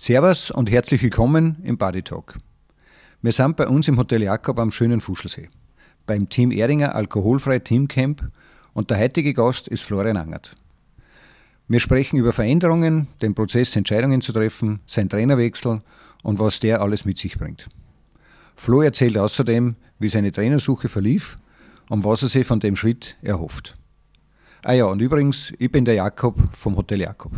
Servus und herzlich willkommen im Body Talk. Wir sind bei uns im Hotel Jakob am schönen Fuschelsee, beim Team Eringer Alkoholfrei Teamcamp und der heutige Gast ist Florian Angert. Wir sprechen über Veränderungen, den Prozess, Entscheidungen zu treffen, sein Trainerwechsel und was der alles mit sich bringt. Flo erzählt außerdem, wie seine Trainersuche verlief und was er sich von dem Schritt erhofft. Ah ja, und übrigens, ich bin der Jakob vom Hotel Jakob.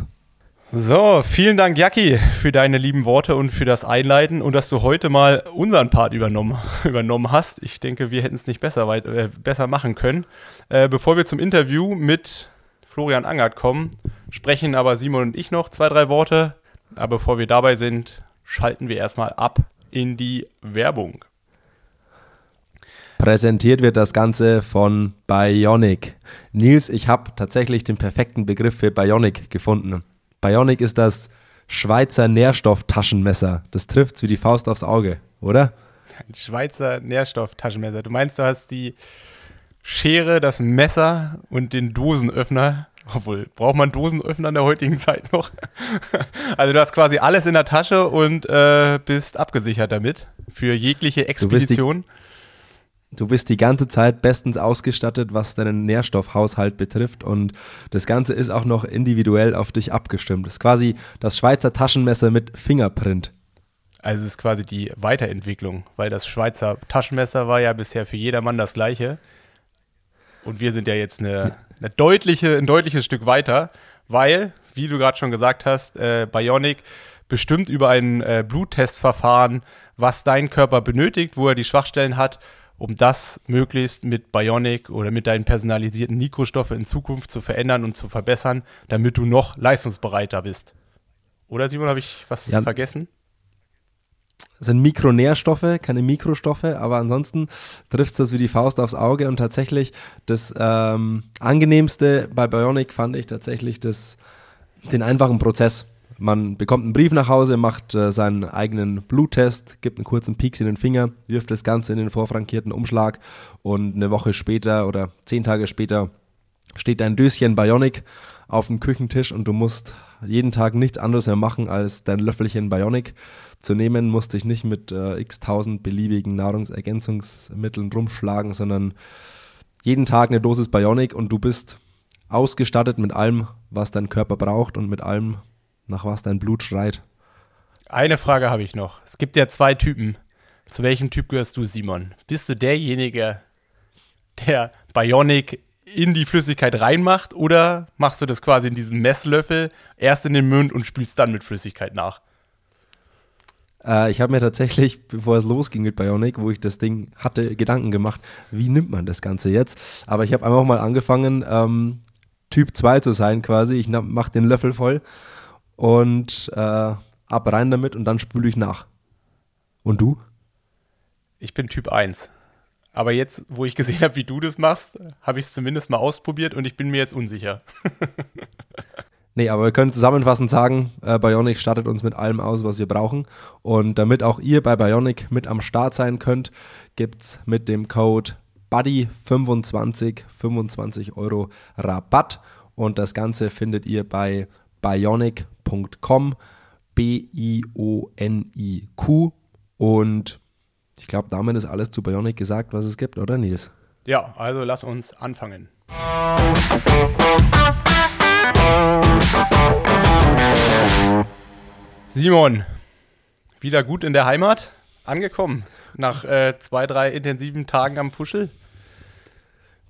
So, vielen Dank, Jacki, für deine lieben Worte und für das Einleiten und dass du heute mal unseren Part übernommen, übernommen hast. Ich denke, wir hätten es nicht besser, weit, äh, besser machen können. Äh, bevor wir zum Interview mit Florian Angert kommen, sprechen aber Simon und ich noch zwei, drei Worte. Aber bevor wir dabei sind, schalten wir erstmal ab in die Werbung. Präsentiert wird das Ganze von Bionic. Nils, ich habe tatsächlich den perfekten Begriff für Bionic gefunden. Bionic ist das Schweizer Nährstofftaschenmesser. Das trifft wie die Faust aufs Auge, oder? Ein Schweizer Nährstofftaschenmesser. Du meinst, du hast die Schere, das Messer und den Dosenöffner. Obwohl, braucht man Dosenöffner in der heutigen Zeit noch? also du hast quasi alles in der Tasche und äh, bist abgesichert damit für jegliche Expedition. Du bist die ganze Zeit bestens ausgestattet, was deinen Nährstoffhaushalt betrifft und das Ganze ist auch noch individuell auf dich abgestimmt. Das ist quasi das Schweizer Taschenmesser mit Fingerprint. Also es ist quasi die Weiterentwicklung, weil das Schweizer Taschenmesser war ja bisher für jedermann das gleiche. Und wir sind ja jetzt eine, eine deutliche, ein deutliches Stück weiter, weil, wie du gerade schon gesagt hast, äh, Bionic bestimmt über ein äh, Bluttestverfahren, was dein Körper benötigt, wo er die Schwachstellen hat um das möglichst mit Bionic oder mit deinen personalisierten Mikrostoffe in Zukunft zu verändern und zu verbessern, damit du noch leistungsbereiter bist. Oder Simon, habe ich was ja. vergessen? Das sind Mikronährstoffe, keine Mikrostoffe, aber ansonsten trifft es das wie die Faust aufs Auge und tatsächlich das ähm, angenehmste bei Bionic fand ich tatsächlich das, den einfachen Prozess. Man bekommt einen Brief nach Hause, macht äh, seinen eigenen Bluttest, gibt einen kurzen Pieks in den Finger, wirft das Ganze in den vorfrankierten Umschlag und eine Woche später oder zehn Tage später steht dein Döschen Bionic auf dem Küchentisch und du musst jeden Tag nichts anderes mehr machen, als dein Löffelchen Bionic zu nehmen, musst dich nicht mit äh, x tausend beliebigen Nahrungsergänzungsmitteln rumschlagen, sondern jeden Tag eine Dosis Bionic und du bist ausgestattet mit allem, was dein Körper braucht und mit allem, nach was dein Blut schreit. Eine Frage habe ich noch. Es gibt ja zwei Typen. Zu welchem Typ gehörst du, Simon? Bist du derjenige, der Bionic in die Flüssigkeit reinmacht oder machst du das quasi in diesem Messlöffel erst in den Mund und spülst dann mit Flüssigkeit nach? Äh, ich habe mir tatsächlich, bevor es losging mit Bionic, wo ich das Ding hatte, Gedanken gemacht, wie nimmt man das Ganze jetzt? Aber ich habe einfach mal angefangen, ähm, Typ 2 zu sein quasi. Ich mache den Löffel voll und äh, ab rein damit und dann spüle ich nach. Und du? Ich bin Typ 1. Aber jetzt, wo ich gesehen habe, wie du das machst, habe ich es zumindest mal ausprobiert und ich bin mir jetzt unsicher. nee, aber wir können zusammenfassend sagen, äh, Bionic startet uns mit allem aus, was wir brauchen. Und damit auch ihr bei Bionic mit am Start sein könnt, gibt es mit dem Code BUDDY25 25 Euro Rabatt. Und das Ganze findet ihr bei bionic.com, B-I-O-N-I-Q. Und ich glaube, damit ist alles zu Bionic gesagt, was es gibt, oder Nils? Ja, also lass uns anfangen. Simon, wieder gut in der Heimat angekommen. Nach äh, zwei, drei intensiven Tagen am Fuschel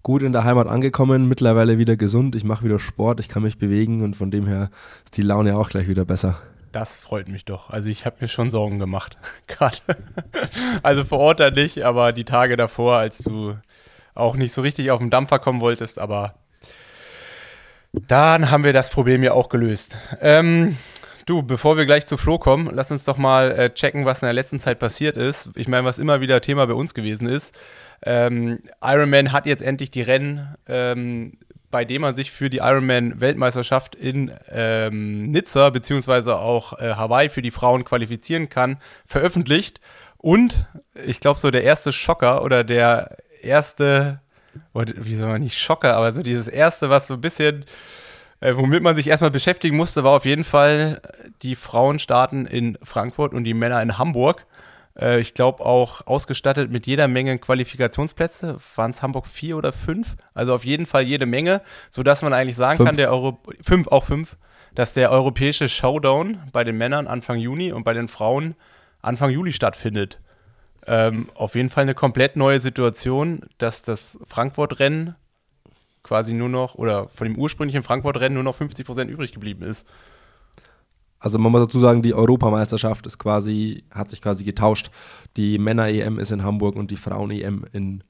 gut in der Heimat angekommen, mittlerweile wieder gesund, ich mache wieder Sport, ich kann mich bewegen und von dem her ist die Laune auch gleich wieder besser. Das freut mich doch. Also ich habe mir schon Sorgen gemacht, gerade. also vor Ort dann nicht, aber die Tage davor, als du auch nicht so richtig auf den Dampfer kommen wolltest, aber dann haben wir das Problem ja auch gelöst. Ähm, du, bevor wir gleich zu Flo kommen, lass uns doch mal äh, checken, was in der letzten Zeit passiert ist. Ich meine, was immer wieder Thema bei uns gewesen ist. Ähm, Ironman hat jetzt endlich die Rennen, ähm, bei denen man sich für die Ironman-Weltmeisterschaft in ähm, Nizza beziehungsweise auch äh, Hawaii für die Frauen qualifizieren kann, veröffentlicht. Und ich glaube, so der erste Schocker oder der erste, wie soll man nicht Schocker, aber so dieses erste, was so ein bisschen Äh, womit man sich erstmal beschäftigen musste, war auf jeden Fall die Frauen starten in Frankfurt und die Männer in Hamburg. Äh, ich glaube auch ausgestattet mit jeder Menge Qualifikationsplätze. Waren es Hamburg vier oder fünf? Also auf jeden Fall jede Menge, sodass man eigentlich sagen Fünf. kann, der Euro fünf, auch fünf, dass der europäische Showdown bei den Männern Anfang Juni und bei den Frauen Anfang Juli stattfindet. Ähm, auf jeden Fall eine komplett neue Situation, dass das Frankfurt-Rennen quasi nur noch, oder von dem ursprünglichen Frankfurt-Rennen nur noch 50 Prozent übrig geblieben ist. Also man muss dazu sagen, die Europameisterschaft ist quasi, hat sich quasi getauscht. Die Männer-EM ist in Hamburg und die Frauen-EM in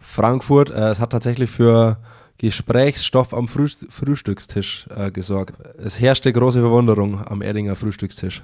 Frankfurt. Äh, es hat tatsächlich für Gesprächsstoff am Früh Frühstückstisch äh, gesorgt. Es herrschte große Verwunderung am Erdinger Frühstückstisch.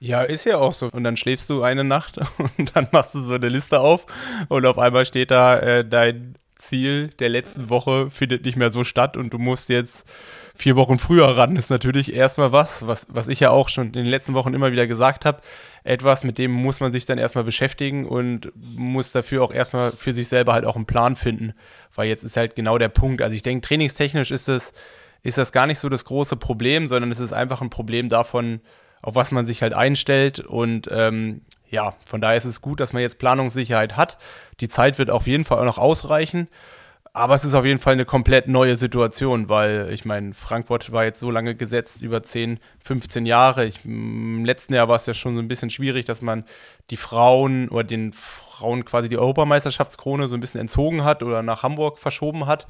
Ja, ist ja auch so. Und dann schläfst du eine Nacht und dann machst du so eine Liste auf und auf einmal steht da, äh, dein Ziel der letzten Woche findet nicht mehr so statt und du musst jetzt vier Wochen früher ran. Ist natürlich erstmal was, was, was ich ja auch schon in den letzten Wochen immer wieder gesagt habe. Etwas, mit dem muss man sich dann erstmal beschäftigen und muss dafür auch erstmal für sich selber halt auch einen Plan finden. Weil jetzt ist halt genau der Punkt. Also ich denke, trainingstechnisch ist das, ist das gar nicht so das große Problem, sondern es ist einfach ein Problem davon, auf was man sich halt einstellt. Und ähm, ja, von daher ist es gut, dass man jetzt Planungssicherheit hat. Die Zeit wird auf jeden Fall auch noch ausreichen. Aber es ist auf jeden Fall eine komplett neue Situation, weil ich meine, Frankfurt war jetzt so lange gesetzt, über 10, 15 Jahre. Ich, Im letzten Jahr war es ja schon so ein bisschen schwierig, dass man die Frauen oder den Frauen quasi die Europameisterschaftskrone so ein bisschen entzogen hat oder nach Hamburg verschoben hat.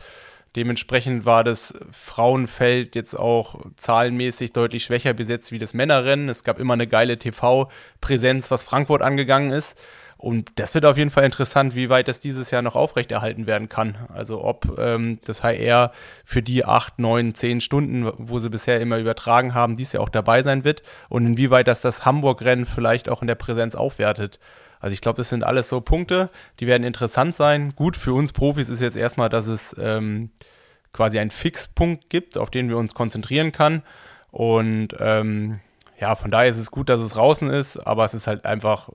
Dementsprechend war das Frauenfeld jetzt auch zahlenmäßig deutlich schwächer besetzt wie das Männerrennen. Es gab immer eine geile TV-Präsenz, was Frankfurt angegangen ist. Und das wird auf jeden Fall interessant, wie weit das dieses Jahr noch aufrechterhalten werden kann. Also ob ähm, das HR für die acht, neun, zehn Stunden, wo sie bisher immer übertragen haben, dies Jahr auch dabei sein wird und inwieweit das das Hamburg-Rennen vielleicht auch in der Präsenz aufwertet. Also ich glaube, das sind alles so Punkte, die werden interessant sein. Gut, für uns Profis ist jetzt erstmal, dass es ähm, quasi einen Fixpunkt gibt, auf den wir uns konzentrieren können. Und ähm, ja, von daher ist es gut, dass es draußen ist, aber es ist halt einfach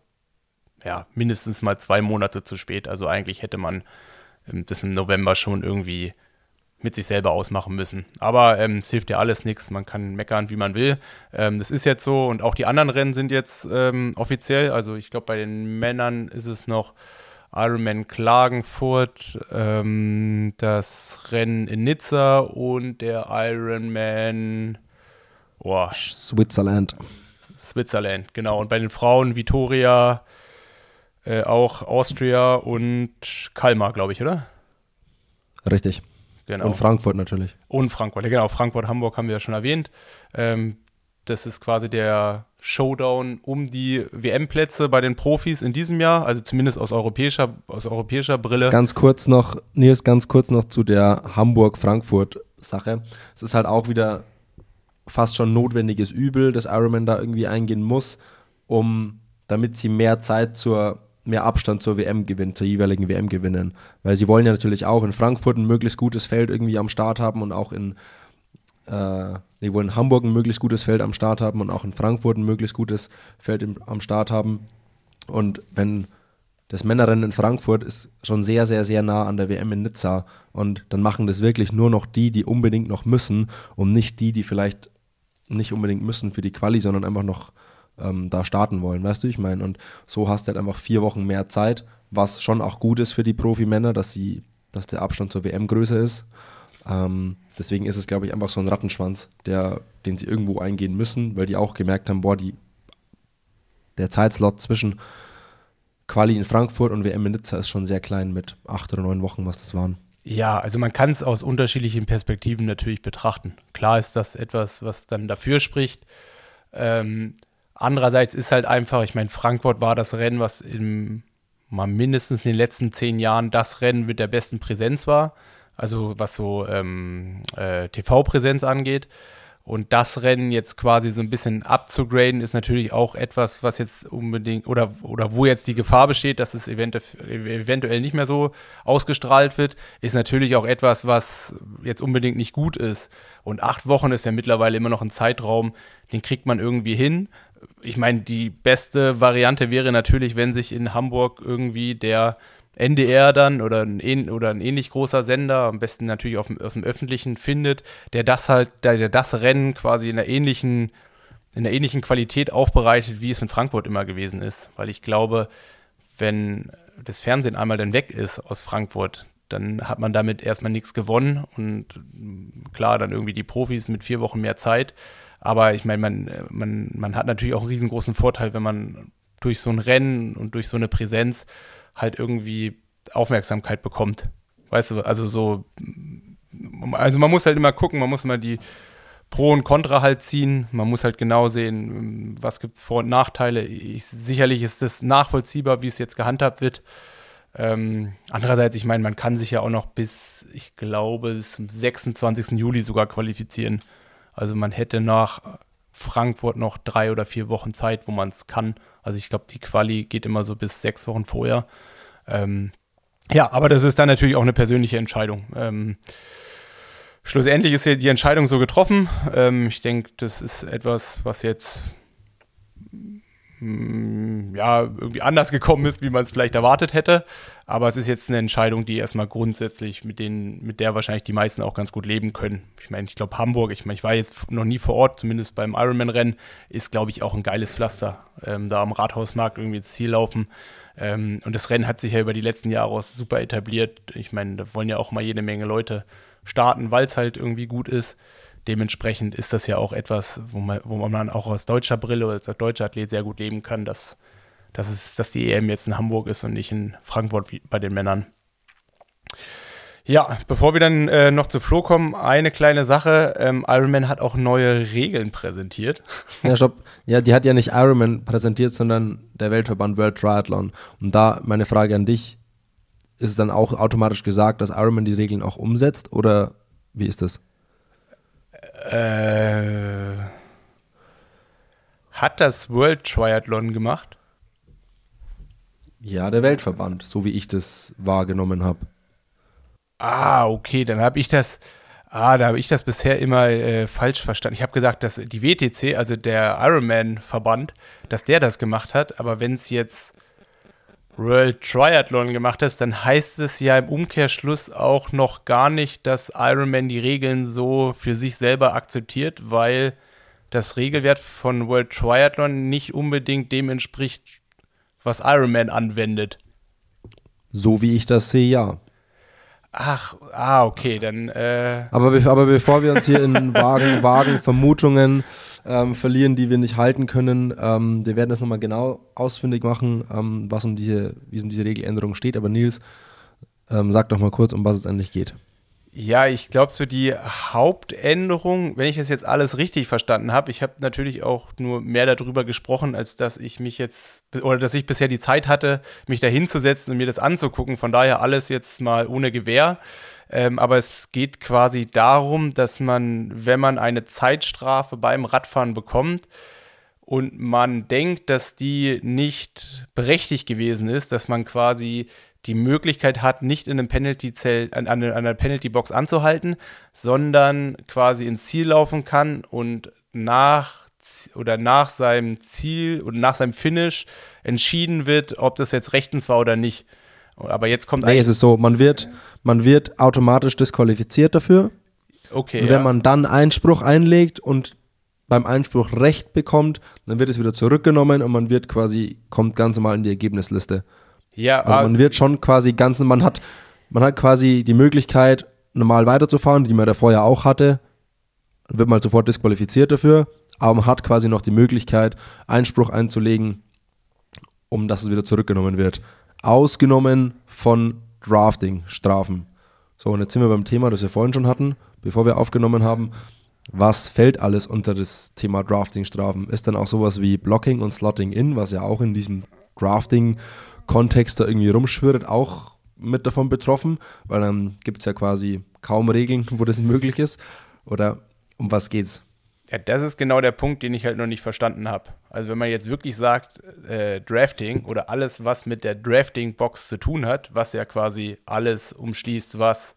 ja, mindestens mal zwei Monate zu spät. Also eigentlich hätte man ähm, das im November schon irgendwie mit sich selber ausmachen müssen. Aber ähm, es hilft ja alles nichts. Man kann meckern, wie man will. Ähm, das ist jetzt so. Und auch die anderen Rennen sind jetzt ähm, offiziell. Also ich glaube, bei den Männern ist es noch Ironman Klagenfurt, ähm, das Rennen in Nizza und der Ironman oh, Switzerland. Switzerland, genau. Und bei den Frauen Vitoria, äh, auch Austria und Kalmar, glaube ich, oder? Richtig. Genau. Und Frankfurt natürlich. Und Frankfurt, ja, genau. Frankfurt, Hamburg haben wir ja schon erwähnt. Ähm, das ist quasi der Showdown um die WM-Plätze bei den Profis in diesem Jahr, also zumindest aus europäischer, aus europäischer Brille. Ganz kurz noch, Nils, ganz kurz noch zu der Hamburg-Frankfurt-Sache. Es ist halt auch wieder fast schon notwendiges Übel, dass Ironman da irgendwie eingehen muss, um damit sie mehr Zeit zur mehr Abstand zur WM gewinnen, zur jeweiligen WM gewinnen. Weil sie wollen ja natürlich auch in Frankfurt ein möglichst gutes Feld irgendwie am Start haben und auch in, äh, die wollen in Hamburg ein möglichst gutes Feld am Start haben und auch in Frankfurt ein möglichst gutes Feld im, am Start haben. Und wenn das Männerrennen in Frankfurt ist schon sehr, sehr, sehr nah an der WM in Nizza und dann machen das wirklich nur noch die, die unbedingt noch müssen und nicht die, die vielleicht nicht unbedingt müssen für die Quali, sondern einfach noch ähm, da starten wollen, weißt du, ich meine. Und so hast du halt einfach vier Wochen mehr Zeit, was schon auch gut ist für die Profimänner, dass sie, dass der Abstand zur WM größer ist. Ähm, deswegen ist es, glaube ich, einfach so ein Rattenschwanz, der, den sie irgendwo eingehen müssen, weil die auch gemerkt haben, boah, die, der Zeitslot zwischen Quali in Frankfurt und WM in Nizza ist schon sehr klein mit acht oder neun Wochen, was das waren. Ja, also man kann es aus unterschiedlichen Perspektiven natürlich betrachten. Klar ist das etwas, was dann dafür spricht. Ähm, Andererseits ist halt einfach, ich meine, Frankfurt war das Rennen, was im, mal mindestens in den letzten zehn Jahren das Rennen mit der besten Präsenz war. Also was so ähm, äh, TV-Präsenz angeht. Und das Rennen jetzt quasi so ein bisschen abzugraden, ist natürlich auch etwas, was jetzt unbedingt oder, oder wo jetzt die Gefahr besteht, dass es eventu eventuell nicht mehr so ausgestrahlt wird, ist natürlich auch etwas, was jetzt unbedingt nicht gut ist. Und acht Wochen ist ja mittlerweile immer noch ein Zeitraum, den kriegt man irgendwie hin ich meine, die beste Variante wäre natürlich, wenn sich in Hamburg irgendwie der NDR dann oder ein, oder ein ähnlich großer Sender, am besten natürlich auf, aus dem Öffentlichen findet, der das halt, der das Rennen quasi in einer ähnlichen, in einer ähnlichen Qualität aufbereitet, wie es in Frankfurt immer gewesen ist. Weil ich glaube, wenn das Fernsehen einmal dann weg ist aus Frankfurt, dann hat man damit erstmal nichts gewonnen und klar, dann irgendwie die Profis mit vier Wochen mehr Zeit. Aber ich meine, man, man, man hat natürlich auch einen riesengroßen Vorteil, wenn man durch so ein Rennen und durch so eine Präsenz halt irgendwie Aufmerksamkeit bekommt. Weißt du, also so, also man muss halt immer gucken, man muss immer die Pro und Contra halt ziehen. Man muss halt genau sehen, was gibt es Vor- und Nachteile. Ich, sicherlich ist es nachvollziehbar, wie es jetzt gehandhabt wird. Ähm, andererseits, ich meine, man kann sich ja auch noch bis, ich glaube, bis zum 26. Juli sogar qualifizieren. Also man hätte nach Frankfurt noch drei oder vier Wochen Zeit, wo man es kann. Also ich glaube, die Quali geht immer so bis sechs Wochen vorher. Ähm, ja, aber das ist dann natürlich auch eine persönliche Entscheidung. Ähm, schlussendlich ist ja die Entscheidung so getroffen. Ähm, ich denke, das ist etwas, was jetzt ja, irgendwie anders gekommen ist, wie man es vielleicht erwartet hätte. Aber es ist jetzt eine Entscheidung, die erstmal grundsätzlich mit denen, mit der wahrscheinlich die meisten auch ganz gut leben können. Ich meine, ich glaube Hamburg, ich meine, ich war jetzt noch nie vor Ort, zumindest beim Ironman-Rennen, ist, glaube ich, auch ein geiles Pflaster. Ähm, da am Rathausmarkt irgendwie ins Ziel laufen. Ähm, und das Rennen hat sich ja über die letzten Jahre auch super etabliert. Ich meine, da wollen ja auch mal jede Menge Leute starten, weil es halt irgendwie gut ist dementsprechend ist das ja auch etwas, wo man, wo man auch aus deutscher Brille oder als deutscher Athlet sehr gut leben kann, dass, dass, es, dass die EM jetzt in Hamburg ist und nicht in Frankfurt bei den Männern. Ja, bevor wir dann äh, noch zu Flo kommen, eine kleine Sache. Ähm, Ironman hat auch neue Regeln präsentiert. Ja, stopp. Ja, die hat ja nicht Ironman präsentiert, sondern der Weltverband World Triathlon. Und da meine Frage an dich, ist es dann auch automatisch gesagt, dass Ironman die Regeln auch umsetzt oder wie ist das? Äh, hat das World Triathlon gemacht? Ja, der Weltverband, so wie ich das wahrgenommen habe. Ah, okay, dann habe ich das. Ah, da habe ich das bisher immer äh, falsch verstanden. Ich habe gesagt, dass die WTC, also der Ironman-Verband, dass der das gemacht hat. Aber wenn es jetzt World Triathlon gemacht hast, dann heißt es ja im Umkehrschluss auch noch gar nicht, dass Ironman die Regeln so für sich selber akzeptiert, weil das Regelwert von World Triathlon nicht unbedingt dem entspricht, was Ironman anwendet. So wie ich das sehe, ja. Ach, ah, okay, dann. Äh aber, be aber bevor wir uns hier in vagen, vagen Vermutungen ähm, verlieren, die wir nicht halten können, ähm, wir werden das nochmal genau ausfindig machen, ähm, was um diese, wie es um diese Regeländerung steht. Aber Nils, ähm, sag doch mal kurz, um was es endlich geht. Ja, ich glaube, so die Hauptänderung, wenn ich das jetzt alles richtig verstanden habe, ich habe natürlich auch nur mehr darüber gesprochen, als dass ich mich jetzt, oder dass ich bisher die Zeit hatte, mich da hinzusetzen und mir das anzugucken. Von daher alles jetzt mal ohne Gewehr. Ähm, aber es geht quasi darum, dass man, wenn man eine Zeitstrafe beim Radfahren bekommt, und man denkt, dass die nicht berechtigt gewesen ist, dass man quasi die Möglichkeit hat, nicht in einem Penalty-Zelt, an, an einer Penalty-Box anzuhalten, sondern quasi ins Ziel laufen kann und nach oder nach seinem Ziel oder nach seinem Finish entschieden wird, ob das jetzt rechtens war oder nicht. Aber jetzt kommt nee, es ist so, man wird, man wird automatisch disqualifiziert dafür. Okay. Und wenn ja. man dann Einspruch einlegt und beim Einspruch Recht bekommt, dann wird es wieder zurückgenommen und man wird quasi, kommt ganz normal in die Ergebnisliste. Ja, also man wird schon quasi ganz, man hat, man hat quasi die Möglichkeit, normal weiterzufahren, die man da vorher auch hatte, wird mal sofort disqualifiziert dafür, aber man hat quasi noch die Möglichkeit, Einspruch einzulegen, um dass es wieder zurückgenommen wird. Ausgenommen von Drafting-Strafen. So, und jetzt sind wir beim Thema, das wir vorhin schon hatten, bevor wir aufgenommen haben. Was fällt alles unter das Thema Drafting-Strafen? Ist dann auch sowas wie Blocking und Slotting in, was ja auch in diesem Drafting Kontext da irgendwie rumschwirrt, auch mit davon betroffen, weil dann gibt es ja quasi kaum Regeln, wo das möglich ist. Oder um was geht's? Ja, das ist genau der Punkt, den ich halt noch nicht verstanden habe. Also wenn man jetzt wirklich sagt, äh, Drafting oder alles, was mit der Drafting-Box zu tun hat, was ja quasi alles umschließt, was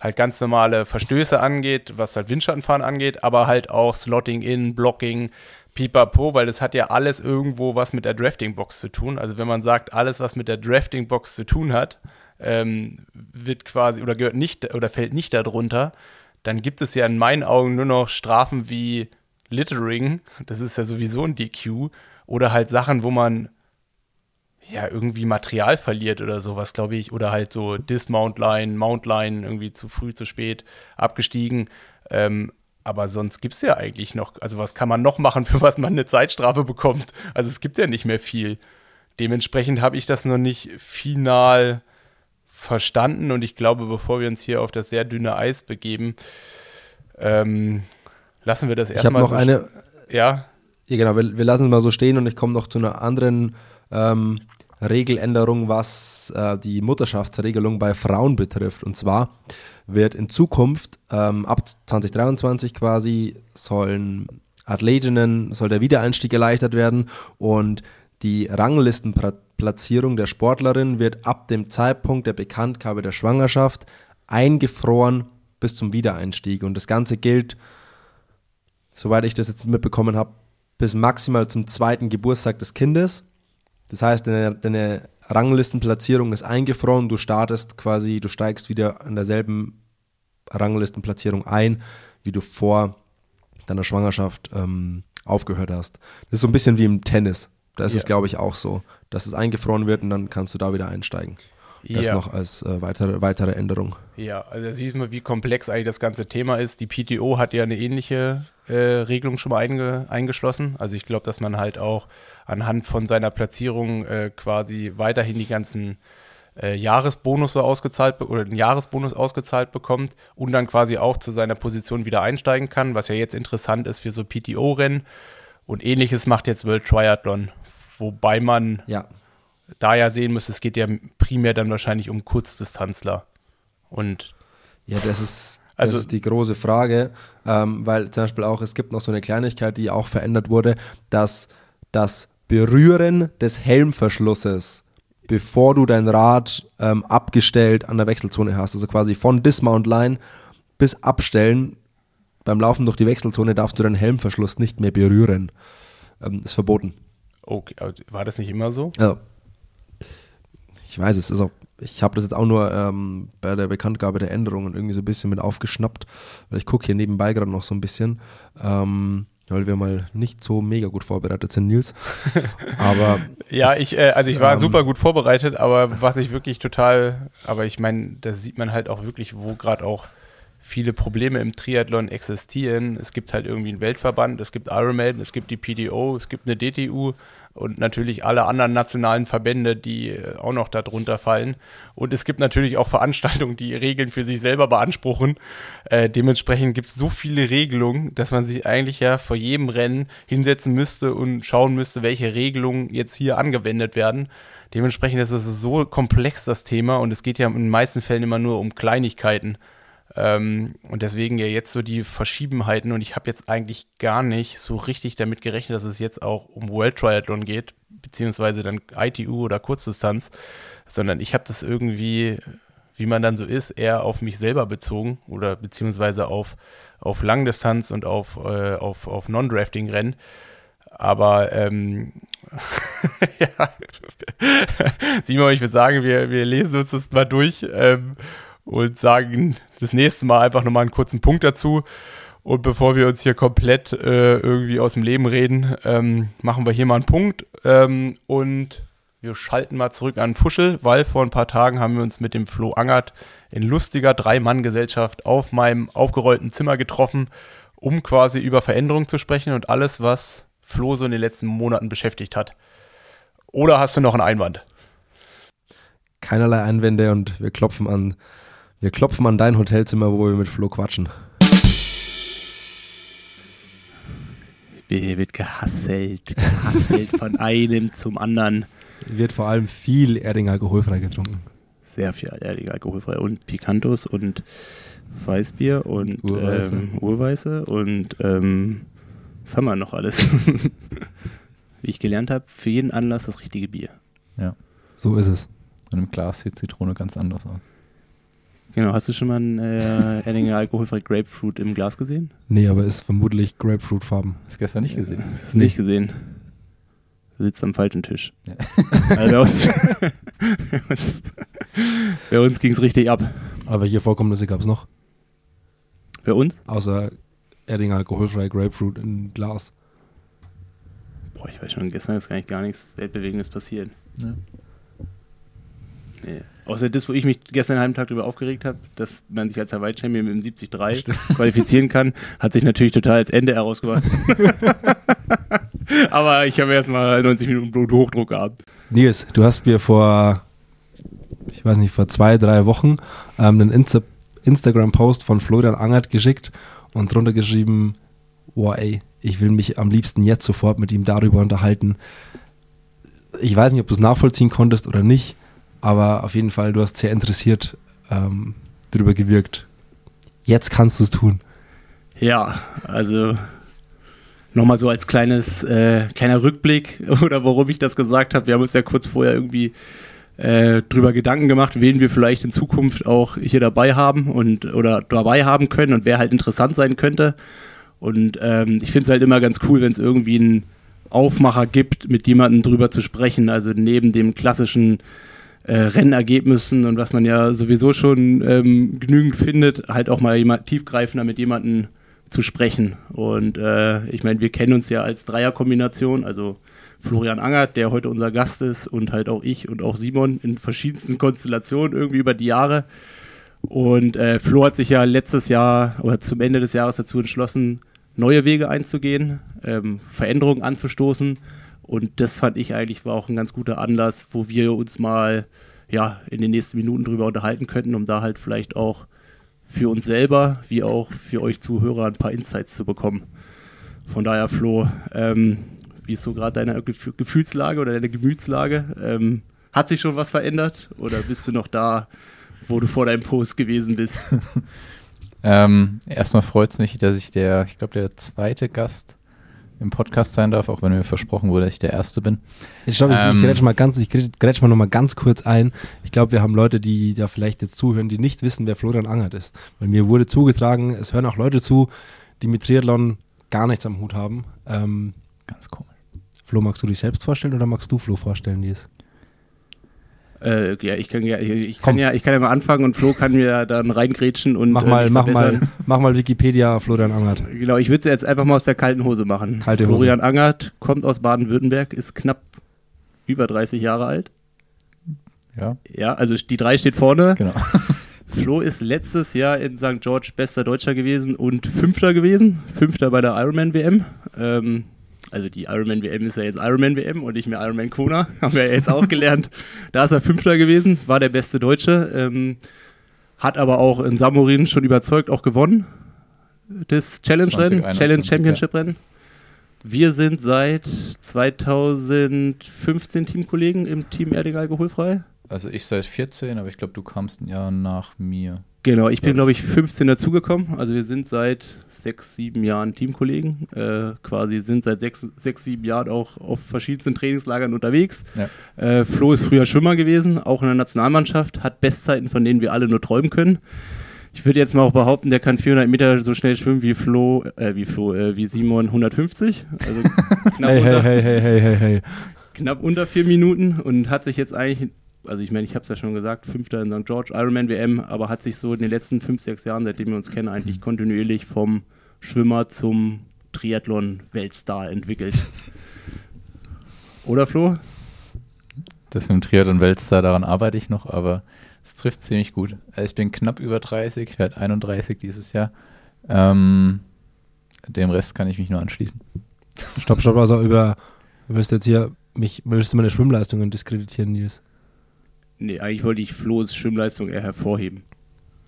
halt ganz normale Verstöße angeht, was halt Windschattenfahren angeht, aber halt auch Slotting in, Blocking, pipapo, weil das hat ja alles irgendwo was mit der Drafting-Box zu tun. Also wenn man sagt, alles, was mit der Drafting-Box zu tun hat, ähm, wird quasi oder gehört nicht oder fällt nicht darunter, dann gibt es ja in meinen Augen nur noch Strafen wie Littering, das ist ja sowieso ein DQ, oder halt Sachen, wo man ja irgendwie Material verliert oder sowas, glaube ich, oder halt so Dismount-Line, Mount-Line, irgendwie zu früh, zu spät abgestiegen. Ähm, aber sonst gibt es ja eigentlich noch, also was kann man noch machen, für was man eine Zeitstrafe bekommt? Also es gibt ja nicht mehr viel. Dementsprechend habe ich das noch nicht final verstanden und ich glaube, bevor wir uns hier auf das sehr dünne Eis begeben, ähm, lassen wir das erstmal. Ich habe noch so eine. Ja. Ja, genau, wir, wir lassen es mal so stehen und ich komme noch zu einer anderen ähm, Regeländerung, was äh, die Mutterschaftsregelung bei Frauen betrifft. Und zwar wird in Zukunft ähm, ab 2023 quasi sollen Athletinnen, soll der Wiedereinstieg erleichtert werden und die Ranglistenplatzierung der Sportlerin wird ab dem Zeitpunkt der Bekanntgabe der Schwangerschaft eingefroren bis zum Wiedereinstieg. Und das Ganze gilt, soweit ich das jetzt mitbekommen habe, bis maximal zum zweiten Geburtstag des Kindes. Das heißt, deine, deine Ranglistenplatzierung ist eingefroren, du startest quasi, du steigst wieder an derselben Ranglistenplatzierung ein, wie du vor deiner Schwangerschaft ähm, aufgehört hast. Das ist so ein bisschen wie im Tennis. Da ist ja. es, glaube ich, auch so, dass es eingefroren wird und dann kannst du da wieder einsteigen. Das ja. noch als äh, weitere, weitere Änderung. Ja, also da siehst du wie komplex eigentlich das ganze Thema ist. Die PTO hat ja eine ähnliche äh, Regelung schon mal einge eingeschlossen. Also ich glaube, dass man halt auch anhand von seiner Platzierung äh, quasi weiterhin die ganzen äh, Jahresbonusse ausgezahlt oder den Jahresbonus ausgezahlt bekommt und dann quasi auch zu seiner Position wieder einsteigen kann, was ja jetzt interessant ist für so PTO-Rennen. Und ähnliches macht jetzt World Triathlon, wobei man ja da ja sehen müsste, es geht ja primär dann wahrscheinlich um Kurzdistanzler. Und ja, das ist, das also, ist die große Frage, ähm, weil zum Beispiel auch, es gibt noch so eine Kleinigkeit, die auch verändert wurde, dass das Berühren des Helmverschlusses, bevor du dein Rad ähm, abgestellt an der Wechselzone hast, also quasi von Dismount Line bis Abstellen, beim Laufen durch die Wechselzone darfst du deinen Helmverschluss nicht mehr berühren. Ähm, ist verboten. Okay, war das nicht immer so? Ja ich weiß es, ist auch, ich habe das jetzt auch nur ähm, bei der Bekanntgabe der Änderungen irgendwie so ein bisschen mit aufgeschnappt, weil ich gucke hier nebenbei gerade noch so ein bisschen, ähm, weil wir mal nicht so mega gut vorbereitet sind, Nils. aber ja, ich, äh, also ich war ähm, super gut vorbereitet, aber was ich wirklich total, aber ich meine, da sieht man halt auch wirklich, wo gerade auch viele Probleme im Triathlon existieren. Es gibt halt irgendwie einen Weltverband, es gibt Ironman, es gibt die PDO, es gibt eine DTU und natürlich alle anderen nationalen Verbände, die äh, auch noch darunter fallen. Und es gibt natürlich auch Veranstaltungen, die Regeln für sich selber beanspruchen. Äh, dementsprechend gibt es so viele Regelungen, dass man sich eigentlich ja vor jedem Rennen hinsetzen müsste und schauen müsste, welche Regelungen jetzt hier angewendet werden. Dementsprechend ist es so komplex, das Thema, und es geht ja in den meisten Fällen immer nur um Kleinigkeiten. Ähm, und deswegen ja jetzt so die Verschiebenheiten und ich habe jetzt eigentlich gar nicht so richtig damit gerechnet, dass es jetzt auch um World Triathlon geht, beziehungsweise dann ITU oder Kurzdistanz, sondern ich habe das irgendwie, wie man dann so ist, eher auf mich selber bezogen oder beziehungsweise auf, auf Langdistanz und auf, äh, auf, auf Non-Drafting-Rennen. Aber ähm, ja, Simon, ich würde sagen, wir, wir lesen uns das mal durch. Ähm, und sagen das nächste Mal einfach nochmal einen kurzen Punkt dazu. Und bevor wir uns hier komplett äh, irgendwie aus dem Leben reden, ähm, machen wir hier mal einen Punkt. Ähm, und wir schalten mal zurück an Fuschel, weil vor ein paar Tagen haben wir uns mit dem Flo Angert in lustiger Drei-Mann-Gesellschaft auf meinem aufgerollten Zimmer getroffen, um quasi über Veränderungen zu sprechen und alles, was Flo so in den letzten Monaten beschäftigt hat. Oder hast du noch einen Einwand? Keinerlei Einwände und wir klopfen an wir klopfen an dein Hotelzimmer, wo wir mit Flo quatschen. Hier wird gehasselt, gehasselt von einem zum anderen. Wird vor allem viel Erding alkoholfrei getrunken. Sehr viel Erding alkoholfrei und Picantos und Weißbier und Urweiße, ähm, Urweiße und ähm, was haben wir noch alles? Wie ich gelernt habe, für jeden Anlass das richtige Bier. Ja. So ist es. In einem Glas sieht Zitrone ganz anders aus. Genau, hast du schon mal einen äh, Erdinger alkoholfrei Grapefruit im Glas gesehen? Nee, aber ist vermutlich Grapefruit-Farben. Hast gestern nicht gesehen. Hast du nicht gesehen. Du sitzt am falschen Tisch. Ja. Also bei uns, uns ging es richtig ab. Aber welche Vorkommnisse gab es noch? Bei uns? Außer Erdinger alkoholfrei Grapefruit in Glas. Boah, ich weiß schon, gestern ist gar nicht gar nichts Weltbewegendes passiert. Ja. Nee. Außer das, wo ich mich gestern einen halben Tag darüber aufgeregt habe, dass man sich als Hawaii-Champion mit dem 73 qualifizieren kann, hat sich natürlich total als Ende herausgebracht. Aber ich habe erstmal 90 Minuten Bluthochdruck gehabt. Nils, du hast mir vor, ich weiß nicht, vor zwei, drei Wochen ähm, einen Insta Instagram-Post von Florian Angert geschickt und drunter geschrieben, wow, ey, ich will mich am liebsten jetzt sofort mit ihm darüber unterhalten. Ich weiß nicht, ob du es nachvollziehen konntest oder nicht, aber auf jeden Fall, du hast sehr interessiert ähm, darüber gewirkt. Jetzt kannst du es tun. Ja, also nochmal so als kleines, äh, kleiner Rückblick oder warum ich das gesagt habe. Wir haben uns ja kurz vorher irgendwie äh, drüber Gedanken gemacht, wen wir vielleicht in Zukunft auch hier dabei haben und oder dabei haben können und wer halt interessant sein könnte. Und ähm, ich finde es halt immer ganz cool, wenn es irgendwie einen Aufmacher gibt, mit jemandem drüber zu sprechen. Also neben dem klassischen äh, Rennergebnissen und was man ja sowieso schon ähm, genügend findet, halt auch mal jemand tiefgreifender mit jemandem zu sprechen. Und äh, ich meine, wir kennen uns ja als Dreierkombination, also Florian Angert, der heute unser Gast ist, und halt auch ich und auch Simon in verschiedensten Konstellationen irgendwie über die Jahre. Und äh, Flo hat sich ja letztes Jahr oder zum Ende des Jahres dazu entschlossen, neue Wege einzugehen, ähm, Veränderungen anzustoßen. Und das fand ich eigentlich war auch ein ganz guter Anlass, wo wir uns mal ja, in den nächsten Minuten drüber unterhalten könnten, um da halt vielleicht auch für uns selber wie auch für euch Zuhörer ein paar Insights zu bekommen. Von daher, Flo, ähm, wie ist so gerade deine Gef Gefühlslage oder deine Gemütslage? Ähm, hat sich schon was verändert oder bist du noch da, wo du vor deinem Post gewesen bist? ähm, erstmal freut es mich, dass ich der, ich glaube, der zweite Gast im Podcast sein darf, auch wenn mir versprochen wurde, dass ich der Erste bin. Ich glaube, ich, ähm, ich grätsch mal ganz, ich grätsch mal noch mal ganz kurz ein. Ich glaube, wir haben Leute, die da vielleicht jetzt zuhören, die nicht wissen, wer Florian Angert ist. Weil mir wurde zugetragen, es hören auch Leute zu, die mit Triathlon gar nichts am Hut haben. Ähm, ganz komisch. Flo, magst du dich selbst vorstellen oder magst du Flo vorstellen, Nils? Äh, ja, ich kann ja, ich kann ja, ich kann ja mal anfangen und Flo kann mir dann reingrätschen und mach mal, äh, mach mal, mach mal Wikipedia Florian Angert. Genau, ich würde es jetzt einfach mal aus der kalten Hose machen. Kalte Hose. Florian Angert kommt aus Baden-Württemberg, ist knapp über 30 Jahre alt. Ja. Ja, also die drei steht vorne. Genau. Flo ist letztes Jahr in St. George bester Deutscher gewesen und Fünfter gewesen. Fünfter bei der Ironman WM. Ähm, also die Ironman WM ist ja jetzt Ironman WM und nicht mehr Ironman Kona, haben wir ja jetzt auch gelernt. Da ist er Fünfter gewesen, war der beste Deutsche, ähm, hat aber auch in Samorin schon überzeugt, auch gewonnen. Das Challenge-Rennen, Challenge Championship-Rennen. Wir sind seit 2015 Teamkollegen im Team Erdinger Alkoholfrei. Also ich seit 14, aber ich glaube, du kamst ein Jahr nach mir. Genau, ich bin, glaube ich, 15 dazugekommen. Also wir sind seit sechs, sieben Jahren Teamkollegen. Äh, quasi sind seit sechs, sechs, sieben Jahren auch auf verschiedensten Trainingslagern unterwegs. Ja. Äh, Flo ist früher Schwimmer gewesen, auch in der Nationalmannschaft, hat Bestzeiten, von denen wir alle nur träumen können. Ich würde jetzt mal auch behaupten, der kann 400 Meter so schnell schwimmen wie Flo, äh, wie Flo, äh, wie Simon 150. Also knapp hey, unter, hey, hey, hey, hey, hey. Knapp unter vier Minuten und hat sich jetzt eigentlich also ich meine, ich habe es ja schon gesagt, Fünfter in St. George, Ironman WM, aber hat sich so in den letzten fünf, sechs Jahren, seitdem wir uns kennen, eigentlich kontinuierlich vom Schwimmer zum Triathlon-Weltstar entwickelt. Oder Flo? Das mit dem Triathlon-Weltstar, daran arbeite ich noch, aber es trifft ziemlich gut. Also ich bin knapp über 30, ich werde 31 dieses Jahr. Ähm, dem Rest kann ich mich nur anschließen. Stopp, stopp, also über, willst du jetzt hier mich, willst du meine Schwimmleistungen diskreditieren, Nils? Nee, eigentlich wollte ich Flo's Schwimmleistung eher hervorheben.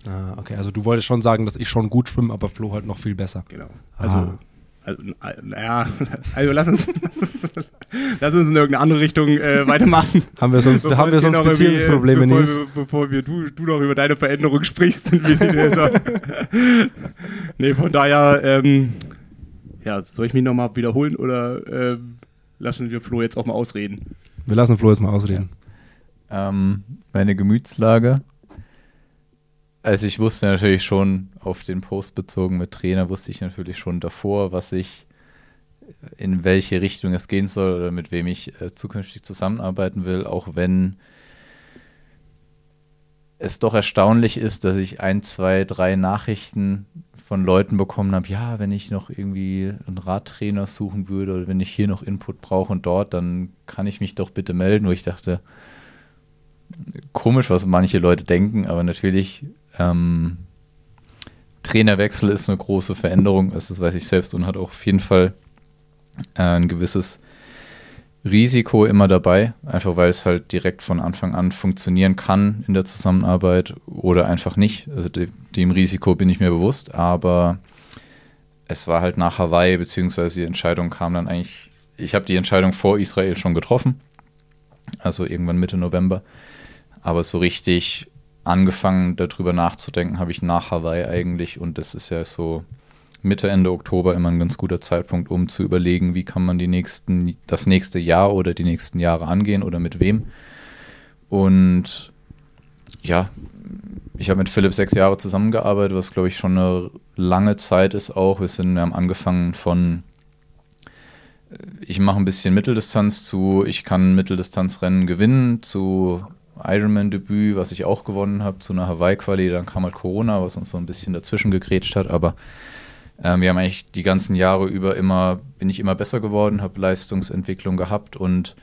Ah, okay, also du wolltest schon sagen, dass ich schon gut schwimme, aber Flo halt noch viel besser. Genau. Also, ah. also naja, also lass uns, lass uns in irgendeine andere Richtung äh, weitermachen. haben wir sonst, haben wir sonst Beziehungsprobleme, bevor, Nils? bevor wir, du, du noch über deine Veränderung sprichst. nee, von daher, ähm, ja, soll ich mich nochmal wiederholen oder ähm, lassen wir Flo jetzt auch mal ausreden? Wir lassen Flo jetzt mal ausreden. Ja. Ähm, meine Gemütslage. Also ich wusste natürlich schon auf den Post bezogen mit Trainer, wusste ich natürlich schon davor, was ich, in welche Richtung es gehen soll oder mit wem ich äh, zukünftig zusammenarbeiten will, auch wenn es doch erstaunlich ist, dass ich ein, zwei, drei Nachrichten von Leuten bekommen habe, ja, wenn ich noch irgendwie einen Radtrainer suchen würde oder wenn ich hier noch Input brauche und dort, dann kann ich mich doch bitte melden, wo ich dachte, komisch, was manche Leute denken, aber natürlich ähm, Trainerwechsel ist eine große Veränderung, das weiß ich selbst und hat auch auf jeden Fall äh, ein gewisses Risiko immer dabei, einfach weil es halt direkt von Anfang an funktionieren kann in der Zusammenarbeit oder einfach nicht. Also de dem Risiko bin ich mir bewusst, aber es war halt nach Hawaii, beziehungsweise die Entscheidung kam dann eigentlich, ich habe die Entscheidung vor Israel schon getroffen, also irgendwann Mitte November, aber so richtig angefangen darüber nachzudenken habe ich nach Hawaii eigentlich und das ist ja so Mitte, Ende Oktober immer ein ganz guter Zeitpunkt, um zu überlegen, wie kann man die nächsten, das nächste Jahr oder die nächsten Jahre angehen oder mit wem. Und ja, ich habe mit Philipp sechs Jahre zusammengearbeitet, was glaube ich schon eine lange Zeit ist auch. Wir sind, wir haben angefangen von ich mache ein bisschen Mitteldistanz zu, ich kann Mitteldistanzrennen gewinnen, zu Ironman-Debüt, was ich auch gewonnen habe, zu einer Hawaii-Quali, dann kam halt Corona, was uns so ein bisschen dazwischen gegrätscht hat, aber ähm, wir haben eigentlich die ganzen Jahre über immer, bin ich immer besser geworden, habe Leistungsentwicklung gehabt und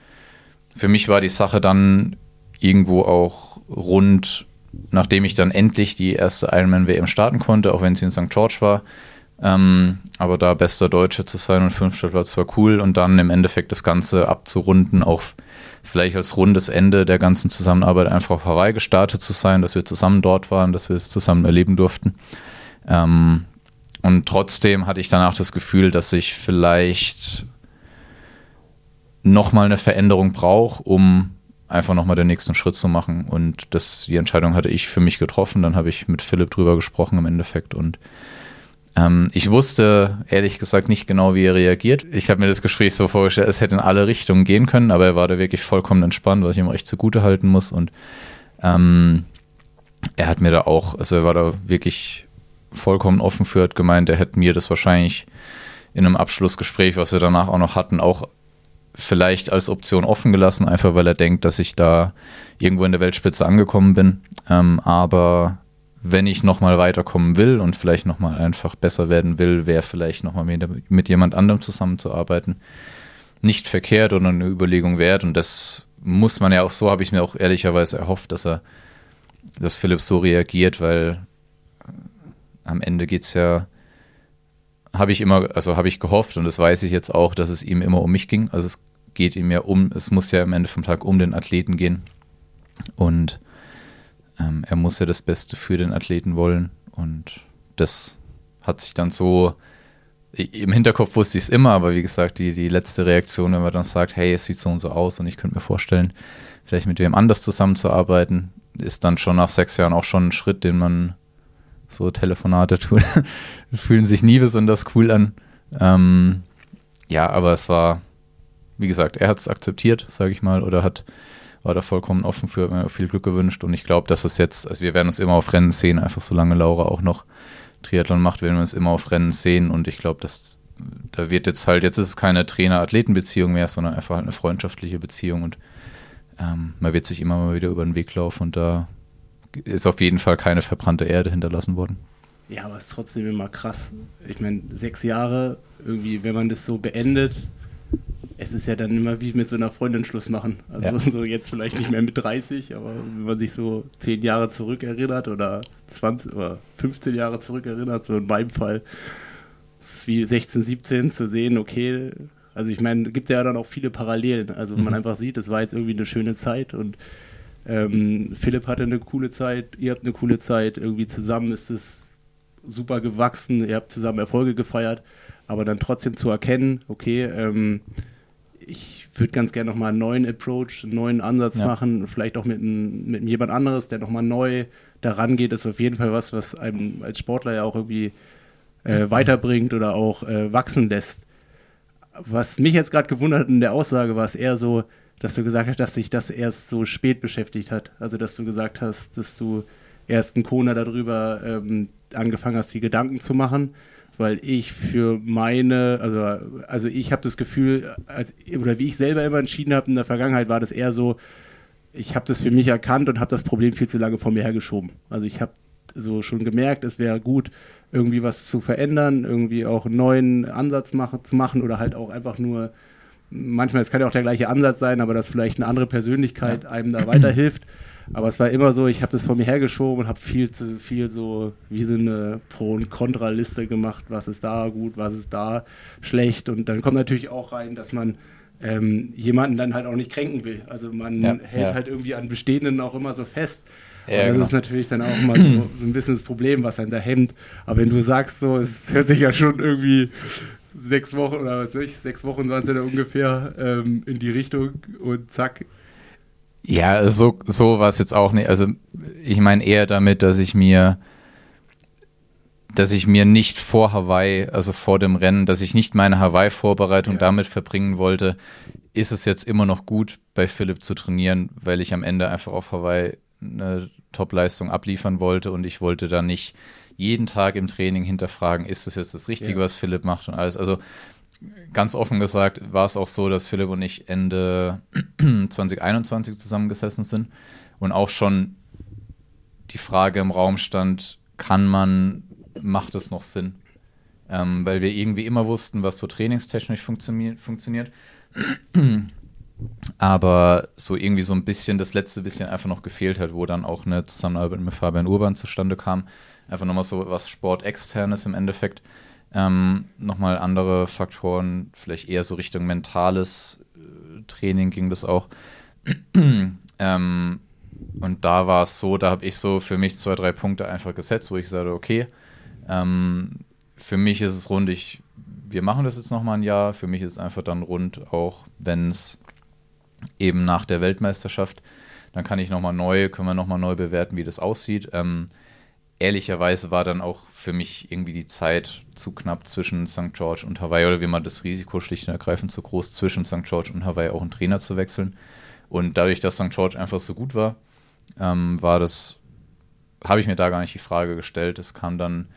für mich war die Sache dann irgendwo auch rund, nachdem ich dann endlich die erste Ironman-WM starten konnte, auch wenn sie in St. George war. Ähm, aber da bester Deutsche zu sein und fünfter Platz war cool und dann im Endeffekt das Ganze abzurunden, auch vielleicht als rundes Ende der ganzen Zusammenarbeit einfach auf Hawaii gestartet zu sein, dass wir zusammen dort waren, dass wir es zusammen erleben durften. Ähm, und trotzdem hatte ich danach das Gefühl, dass ich vielleicht nochmal eine Veränderung brauche, um einfach nochmal den nächsten Schritt zu machen. Und das, die Entscheidung hatte ich für mich getroffen. Dann habe ich mit Philipp drüber gesprochen im Endeffekt. Und ähm, ich wusste ehrlich gesagt nicht genau, wie er reagiert. Ich habe mir das Gespräch so vorgestellt, es hätte in alle Richtungen gehen können, aber er war da wirklich vollkommen entspannt, was ich ihm echt zugute halten muss. Und ähm, er hat mir da auch, also er war da wirklich vollkommen offen für, hat gemeint, er hätte mir das wahrscheinlich in einem Abschlussgespräch, was wir danach auch noch hatten, auch vielleicht als Option offen gelassen, einfach weil er denkt, dass ich da irgendwo in der Weltspitze angekommen bin. Ähm, aber wenn ich nochmal weiterkommen will und vielleicht nochmal einfach besser werden will, wäre vielleicht nochmal mit, jemand anderem zusammenzuarbeiten nicht verkehrt oder eine Überlegung wert. Und das muss man ja auch, so habe ich mir auch ehrlicherweise erhofft, dass er, dass Philipp so reagiert, weil am Ende geht es ja, habe ich immer, also habe ich gehofft und das weiß ich jetzt auch, dass es ihm immer um mich ging. Also es geht ihm ja um, es muss ja am Ende vom Tag um den Athleten gehen. Und ähm, er muss ja das Beste für den Athleten wollen. Und das hat sich dann so, im Hinterkopf wusste ich es immer, aber wie gesagt, die, die letzte Reaktion, wenn man dann sagt, hey, es sieht so und so aus und ich könnte mir vorstellen, vielleicht mit wem anders zusammenzuarbeiten, ist dann schon nach sechs Jahren auch schon ein Schritt, den man so Telefonate tun, fühlen sich nie besonders cool an. Ähm, ja, aber es war, wie gesagt, er hat es akzeptiert, sage ich mal, oder hat war da vollkommen offen für, viel Glück gewünscht und ich glaube, dass es jetzt, also wir werden uns immer auf Rennen sehen, einfach solange Laura auch noch Triathlon macht, werden wir uns immer auf Rennen sehen und ich glaube, dass da wird jetzt halt, jetzt ist es keine Trainer-Athleten-Beziehung mehr, sondern einfach halt eine freundschaftliche Beziehung und ähm, man wird sich immer mal wieder über den Weg laufen und da ist auf jeden Fall keine verbrannte Erde hinterlassen worden. Ja, aber es ist trotzdem immer krass. Ich meine, sechs Jahre, irgendwie, wenn man das so beendet, es ist ja dann immer wie mit so einer Freundin Schluss machen. Also ja. so jetzt vielleicht nicht mehr mit 30, aber wenn man sich so zehn Jahre zurück erinnert oder 20 oder 15 Jahre zurück erinnert, so in meinem Fall, es ist wie 16, 17 zu sehen, okay, also ich meine, gibt ja dann auch viele Parallelen. Also mhm. man einfach sieht, es war jetzt irgendwie eine schöne Zeit und ähm, Philipp hatte eine coole Zeit, ihr habt eine coole Zeit, irgendwie zusammen ist es super gewachsen, ihr habt zusammen Erfolge gefeiert, aber dann trotzdem zu erkennen, okay, ähm, ich würde ganz gerne nochmal einen neuen Approach, einen neuen Ansatz ja. machen, vielleicht auch mit, ein, mit jemand anderes, der nochmal neu daran geht, ist auf jeden Fall was, was einem als Sportler ja auch irgendwie äh, weiterbringt oder auch äh, wachsen lässt. Was mich jetzt gerade gewundert hat in der Aussage, war es eher so, dass du gesagt hast, dass sich das erst so spät beschäftigt hat. Also, dass du gesagt hast, dass du ersten Kona darüber ähm, angefangen hast, die Gedanken zu machen weil ich für meine, also, also ich habe das Gefühl, als, oder wie ich selber immer entschieden habe in der Vergangenheit, war das eher so, ich habe das für mich erkannt und habe das Problem viel zu lange vor mir hergeschoben. Also ich habe so schon gemerkt, es wäre gut, irgendwie was zu verändern, irgendwie auch einen neuen Ansatz machen, zu machen oder halt auch einfach nur, manchmal, es kann ja auch der gleiche Ansatz sein, aber dass vielleicht eine andere Persönlichkeit ja. einem da weiterhilft. Aber es war immer so, ich habe das vor mir hergeschoben und habe viel zu viel so wie so eine Pro- und Kontraliste gemacht, was ist da gut, was ist da schlecht. Und dann kommt natürlich auch rein, dass man ähm, jemanden dann halt auch nicht kränken will. Also man ja, hält ja. halt irgendwie an Bestehenden auch immer so fest. Ja, das genau. ist natürlich dann auch immer so, so, ein bisschen das Problem, was einen da hemmt. Aber wenn du sagst, so, es hört sich ja schon irgendwie sechs Wochen oder was weiß ich, sechs Wochen waren es ja ungefähr ähm, in die Richtung und zack, ja, so, so war es jetzt auch nicht. Also ich meine eher damit, dass ich mir, dass ich mir nicht vor Hawaii, also vor dem Rennen, dass ich nicht meine Hawaii-Vorbereitung ja. damit verbringen wollte, ist es jetzt immer noch gut, bei Philipp zu trainieren, weil ich am Ende einfach auf Hawaii eine Top-Leistung abliefern wollte und ich wollte da nicht jeden Tag im Training hinterfragen, ist das jetzt das Richtige, ja. was Philipp macht und alles. Also ganz offen gesagt war es auch so, dass Philipp und ich Ende 2021 zusammengesessen sind und auch schon die Frage im Raum stand, kann man, macht es noch Sinn? Ähm, weil wir irgendwie immer wussten, was so trainingstechnisch funktio funktioniert. Aber so irgendwie so ein bisschen das letzte bisschen einfach noch gefehlt hat, wo dann auch eine Zusammenarbeit mit Fabian Urban zustande kam. Einfach nochmal so was Sportexternes im Endeffekt ähm, nochmal andere Faktoren, vielleicht eher so Richtung mentales äh, Training ging das auch. ähm, und da war es so, da habe ich so für mich zwei, drei Punkte einfach gesetzt, wo ich sage, okay, ähm, für mich ist es rund, ich, wir machen das jetzt nochmal ein Jahr, für mich ist es einfach dann rund, auch wenn es eben nach der Weltmeisterschaft, dann kann ich nochmal neu, können wir nochmal neu bewerten, wie das aussieht. Ähm, ehrlicherweise war dann auch für mich irgendwie die Zeit zu knapp zwischen St. George und Hawaii oder wie man das Risiko schlicht und ergreifend zu groß zwischen St. George und Hawaii auch einen Trainer zu wechseln. Und dadurch, dass St. George einfach so gut war, ähm, war das, habe ich mir da gar nicht die Frage gestellt. Es kam dann,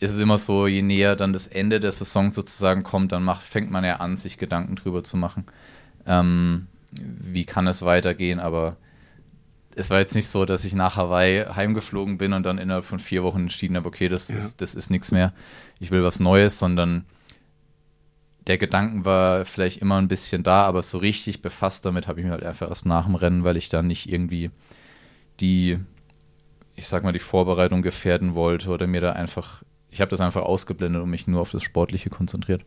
ist es immer so, je näher dann das Ende der Saison sozusagen kommt, dann macht, fängt man ja an, sich Gedanken drüber zu machen. Ähm, wie kann es weitergehen, aber es war jetzt nicht so, dass ich nach Hawaii heimgeflogen bin und dann innerhalb von vier Wochen entschieden habe, okay, das ja. ist, das ist nichts mehr, ich will was Neues, sondern der Gedanken war vielleicht immer ein bisschen da, aber so richtig befasst damit habe ich mich halt einfach erst nach dem Rennen, weil ich da nicht irgendwie die, ich sag mal, die Vorbereitung gefährden wollte oder mir da einfach, ich habe das einfach ausgeblendet und mich nur auf das Sportliche konzentriert.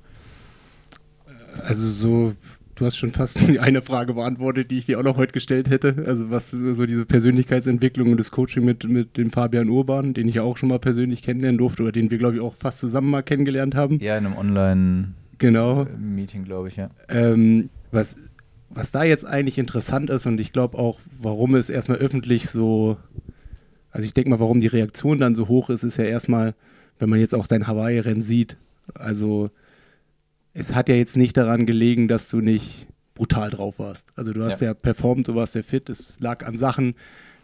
Also so du hast schon fast eine Frage beantwortet, die ich dir auch noch heute gestellt hätte. Also was so diese Persönlichkeitsentwicklung und das Coaching mit, mit dem Fabian Urban, den ich ja auch schon mal persönlich kennenlernen durfte oder den wir, glaube ich, auch fast zusammen mal kennengelernt haben. Ja, in einem Online- genau. Meeting, glaube ich, ja. Ähm, was, was da jetzt eigentlich interessant ist und ich glaube auch, warum es erstmal öffentlich so, also ich denke mal, warum die Reaktion dann so hoch ist, ist ja erstmal, wenn man jetzt auch dein Hawaii-Rennen sieht. Also es hat ja jetzt nicht daran gelegen, dass du nicht brutal drauf warst. Also du hast ja, ja performt, du warst sehr fit. Es lag an Sachen,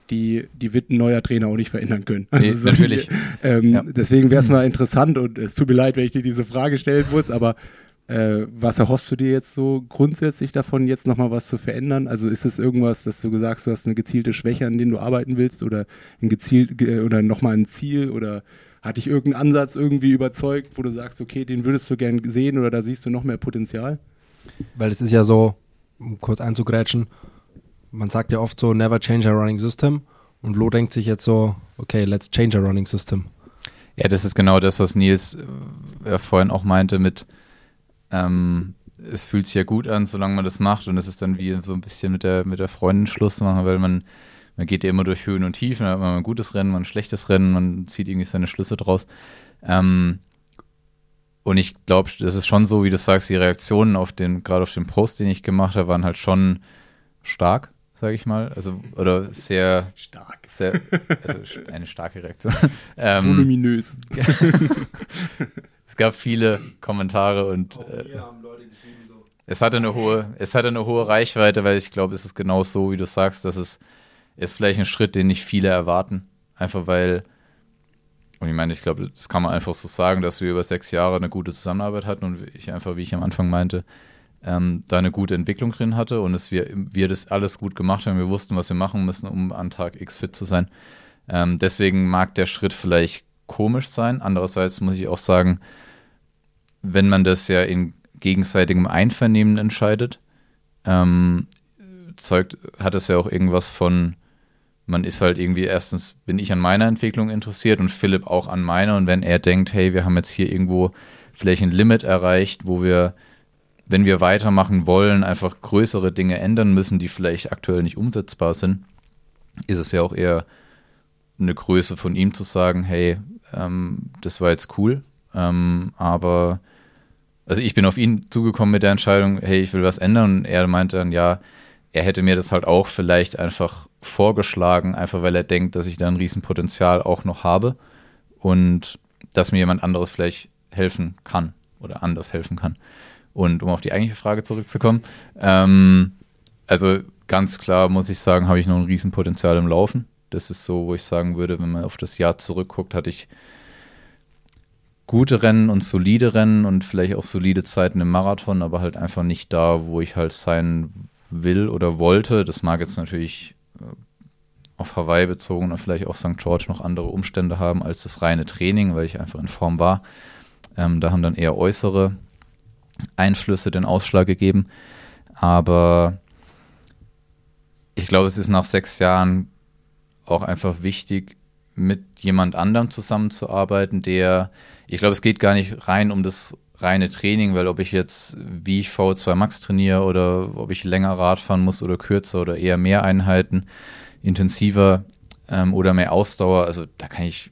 die, die wird ein neuer Trainer auch nicht verändern können. Also nee, so natürlich. ähm, ja. Deswegen wäre es mal interessant und es tut mir leid, wenn ich dir diese Frage stellen muss, aber äh, was erhoffst du dir jetzt so grundsätzlich davon, jetzt nochmal was zu verändern? Also ist es irgendwas, dass du gesagt hast, du hast eine gezielte Schwäche, an denen du arbeiten willst oder ein gezielt oder nochmal ein Ziel oder hat dich irgendein Ansatz irgendwie überzeugt, wo du sagst, okay, den würdest du gern sehen oder da siehst du noch mehr Potenzial? Weil es ist ja so, um kurz einzugrätschen, man sagt ja oft so, never change a running system. Und Flo denkt sich jetzt so, okay, let's change a running system. Ja, das ist genau das, was Nils äh, vorhin auch meinte mit, ähm, es fühlt sich ja gut an, solange man das macht. Und es ist dann wie so ein bisschen mit der, mit der Freundin Schluss machen, weil man man geht ja immer durch Höhen und Tiefen, man hat mal ein gutes Rennen, mal ein schlechtes Rennen, man zieht irgendwie seine Schlüsse draus. Ähm, und ich glaube, das ist schon so, wie du sagst, die Reaktionen auf den, gerade auf den Post, den ich gemacht habe, waren halt schon stark, sage ich mal. Also, oder sehr stark. Sehr, also eine starke Reaktion. ähm, Voluminös. es gab viele Kommentare und äh, es hatte eine hohe, es hatte eine hohe Reichweite, weil ich glaube, es ist genau so, wie du sagst, dass es ist vielleicht ein Schritt, den nicht viele erwarten. Einfach weil, und ich meine, ich glaube, das kann man einfach so sagen, dass wir über sechs Jahre eine gute Zusammenarbeit hatten und ich einfach, wie ich am Anfang meinte, ähm, da eine gute Entwicklung drin hatte und dass wir, wir das alles gut gemacht haben. Wir wussten, was wir machen müssen, um an Tag X fit zu sein. Ähm, deswegen mag der Schritt vielleicht komisch sein. Andererseits muss ich auch sagen, wenn man das ja in gegenseitigem Einvernehmen entscheidet, ähm, zeugt, hat es ja auch irgendwas von, man ist halt irgendwie, erstens bin ich an meiner Entwicklung interessiert und Philipp auch an meiner. Und wenn er denkt, hey, wir haben jetzt hier irgendwo vielleicht ein Limit erreicht, wo wir, wenn wir weitermachen wollen, einfach größere Dinge ändern müssen, die vielleicht aktuell nicht umsetzbar sind, ist es ja auch eher eine Größe von ihm zu sagen, hey, ähm, das war jetzt cool, ähm, aber also ich bin auf ihn zugekommen mit der Entscheidung, hey, ich will was ändern und er meinte dann, ja, er hätte mir das halt auch vielleicht einfach vorgeschlagen, einfach weil er denkt, dass ich da ein Riesenpotenzial auch noch habe und dass mir jemand anderes vielleicht helfen kann oder anders helfen kann. Und um auf die eigentliche Frage zurückzukommen, ähm, also ganz klar muss ich sagen, habe ich noch ein Riesenpotenzial im Laufen. Das ist so, wo ich sagen würde, wenn man auf das Jahr zurückguckt, hatte ich gute Rennen und solide Rennen und vielleicht auch solide Zeiten im Marathon, aber halt einfach nicht da, wo ich halt sein will oder wollte. Das mag jetzt natürlich äh, auf Hawaii bezogen oder vielleicht auch St. George noch andere Umstände haben als das reine Training, weil ich einfach in Form war. Ähm, da haben dann eher äußere Einflüsse den Ausschlag gegeben. Aber ich glaube, es ist nach sechs Jahren auch einfach wichtig, mit jemand anderem zusammenzuarbeiten, der, ich glaube, es geht gar nicht rein um das reine Training, weil ob ich jetzt wie ich V2 Max trainiere oder ob ich länger Rad fahren muss oder kürzer oder eher mehr Einheiten, intensiver ähm, oder mehr Ausdauer, also da kann ich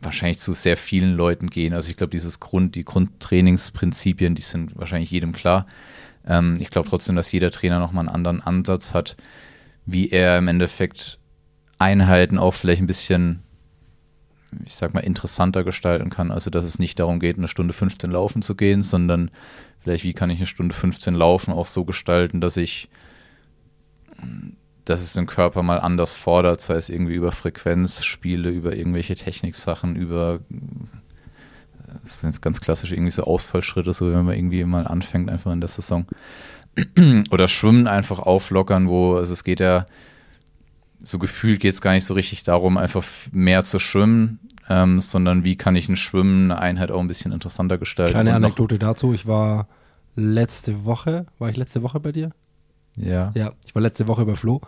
wahrscheinlich zu sehr vielen Leuten gehen. Also ich glaube, dieses Grund, die Grundtrainingsprinzipien, die sind wahrscheinlich jedem klar. Ähm, ich glaube trotzdem, dass jeder Trainer nochmal einen anderen Ansatz hat, wie er im Endeffekt Einheiten auch vielleicht ein bisschen ich sag mal, interessanter gestalten kann. Also, dass es nicht darum geht, eine Stunde 15 laufen zu gehen, sondern vielleicht, wie kann ich eine Stunde 15 laufen auch so gestalten, dass ich, dass es den Körper mal anders fordert, sei es irgendwie über Frequenzspiele, über irgendwelche Techniksachen, über, das sind jetzt ganz klassisch irgendwie so Ausfallschritte, so wenn man irgendwie mal anfängt, einfach in der Saison. Oder Schwimmen einfach auflockern, wo, also es geht ja, so gefühlt geht es gar nicht so richtig darum, einfach mehr zu schwimmen, ähm, sondern wie kann ich ein Schwimmen, eine Einheit auch ein bisschen interessanter gestalten. Kleine Anekdote dazu, ich war letzte Woche, war ich letzte Woche bei dir? Ja. Ja, ich war letzte Woche bei Flo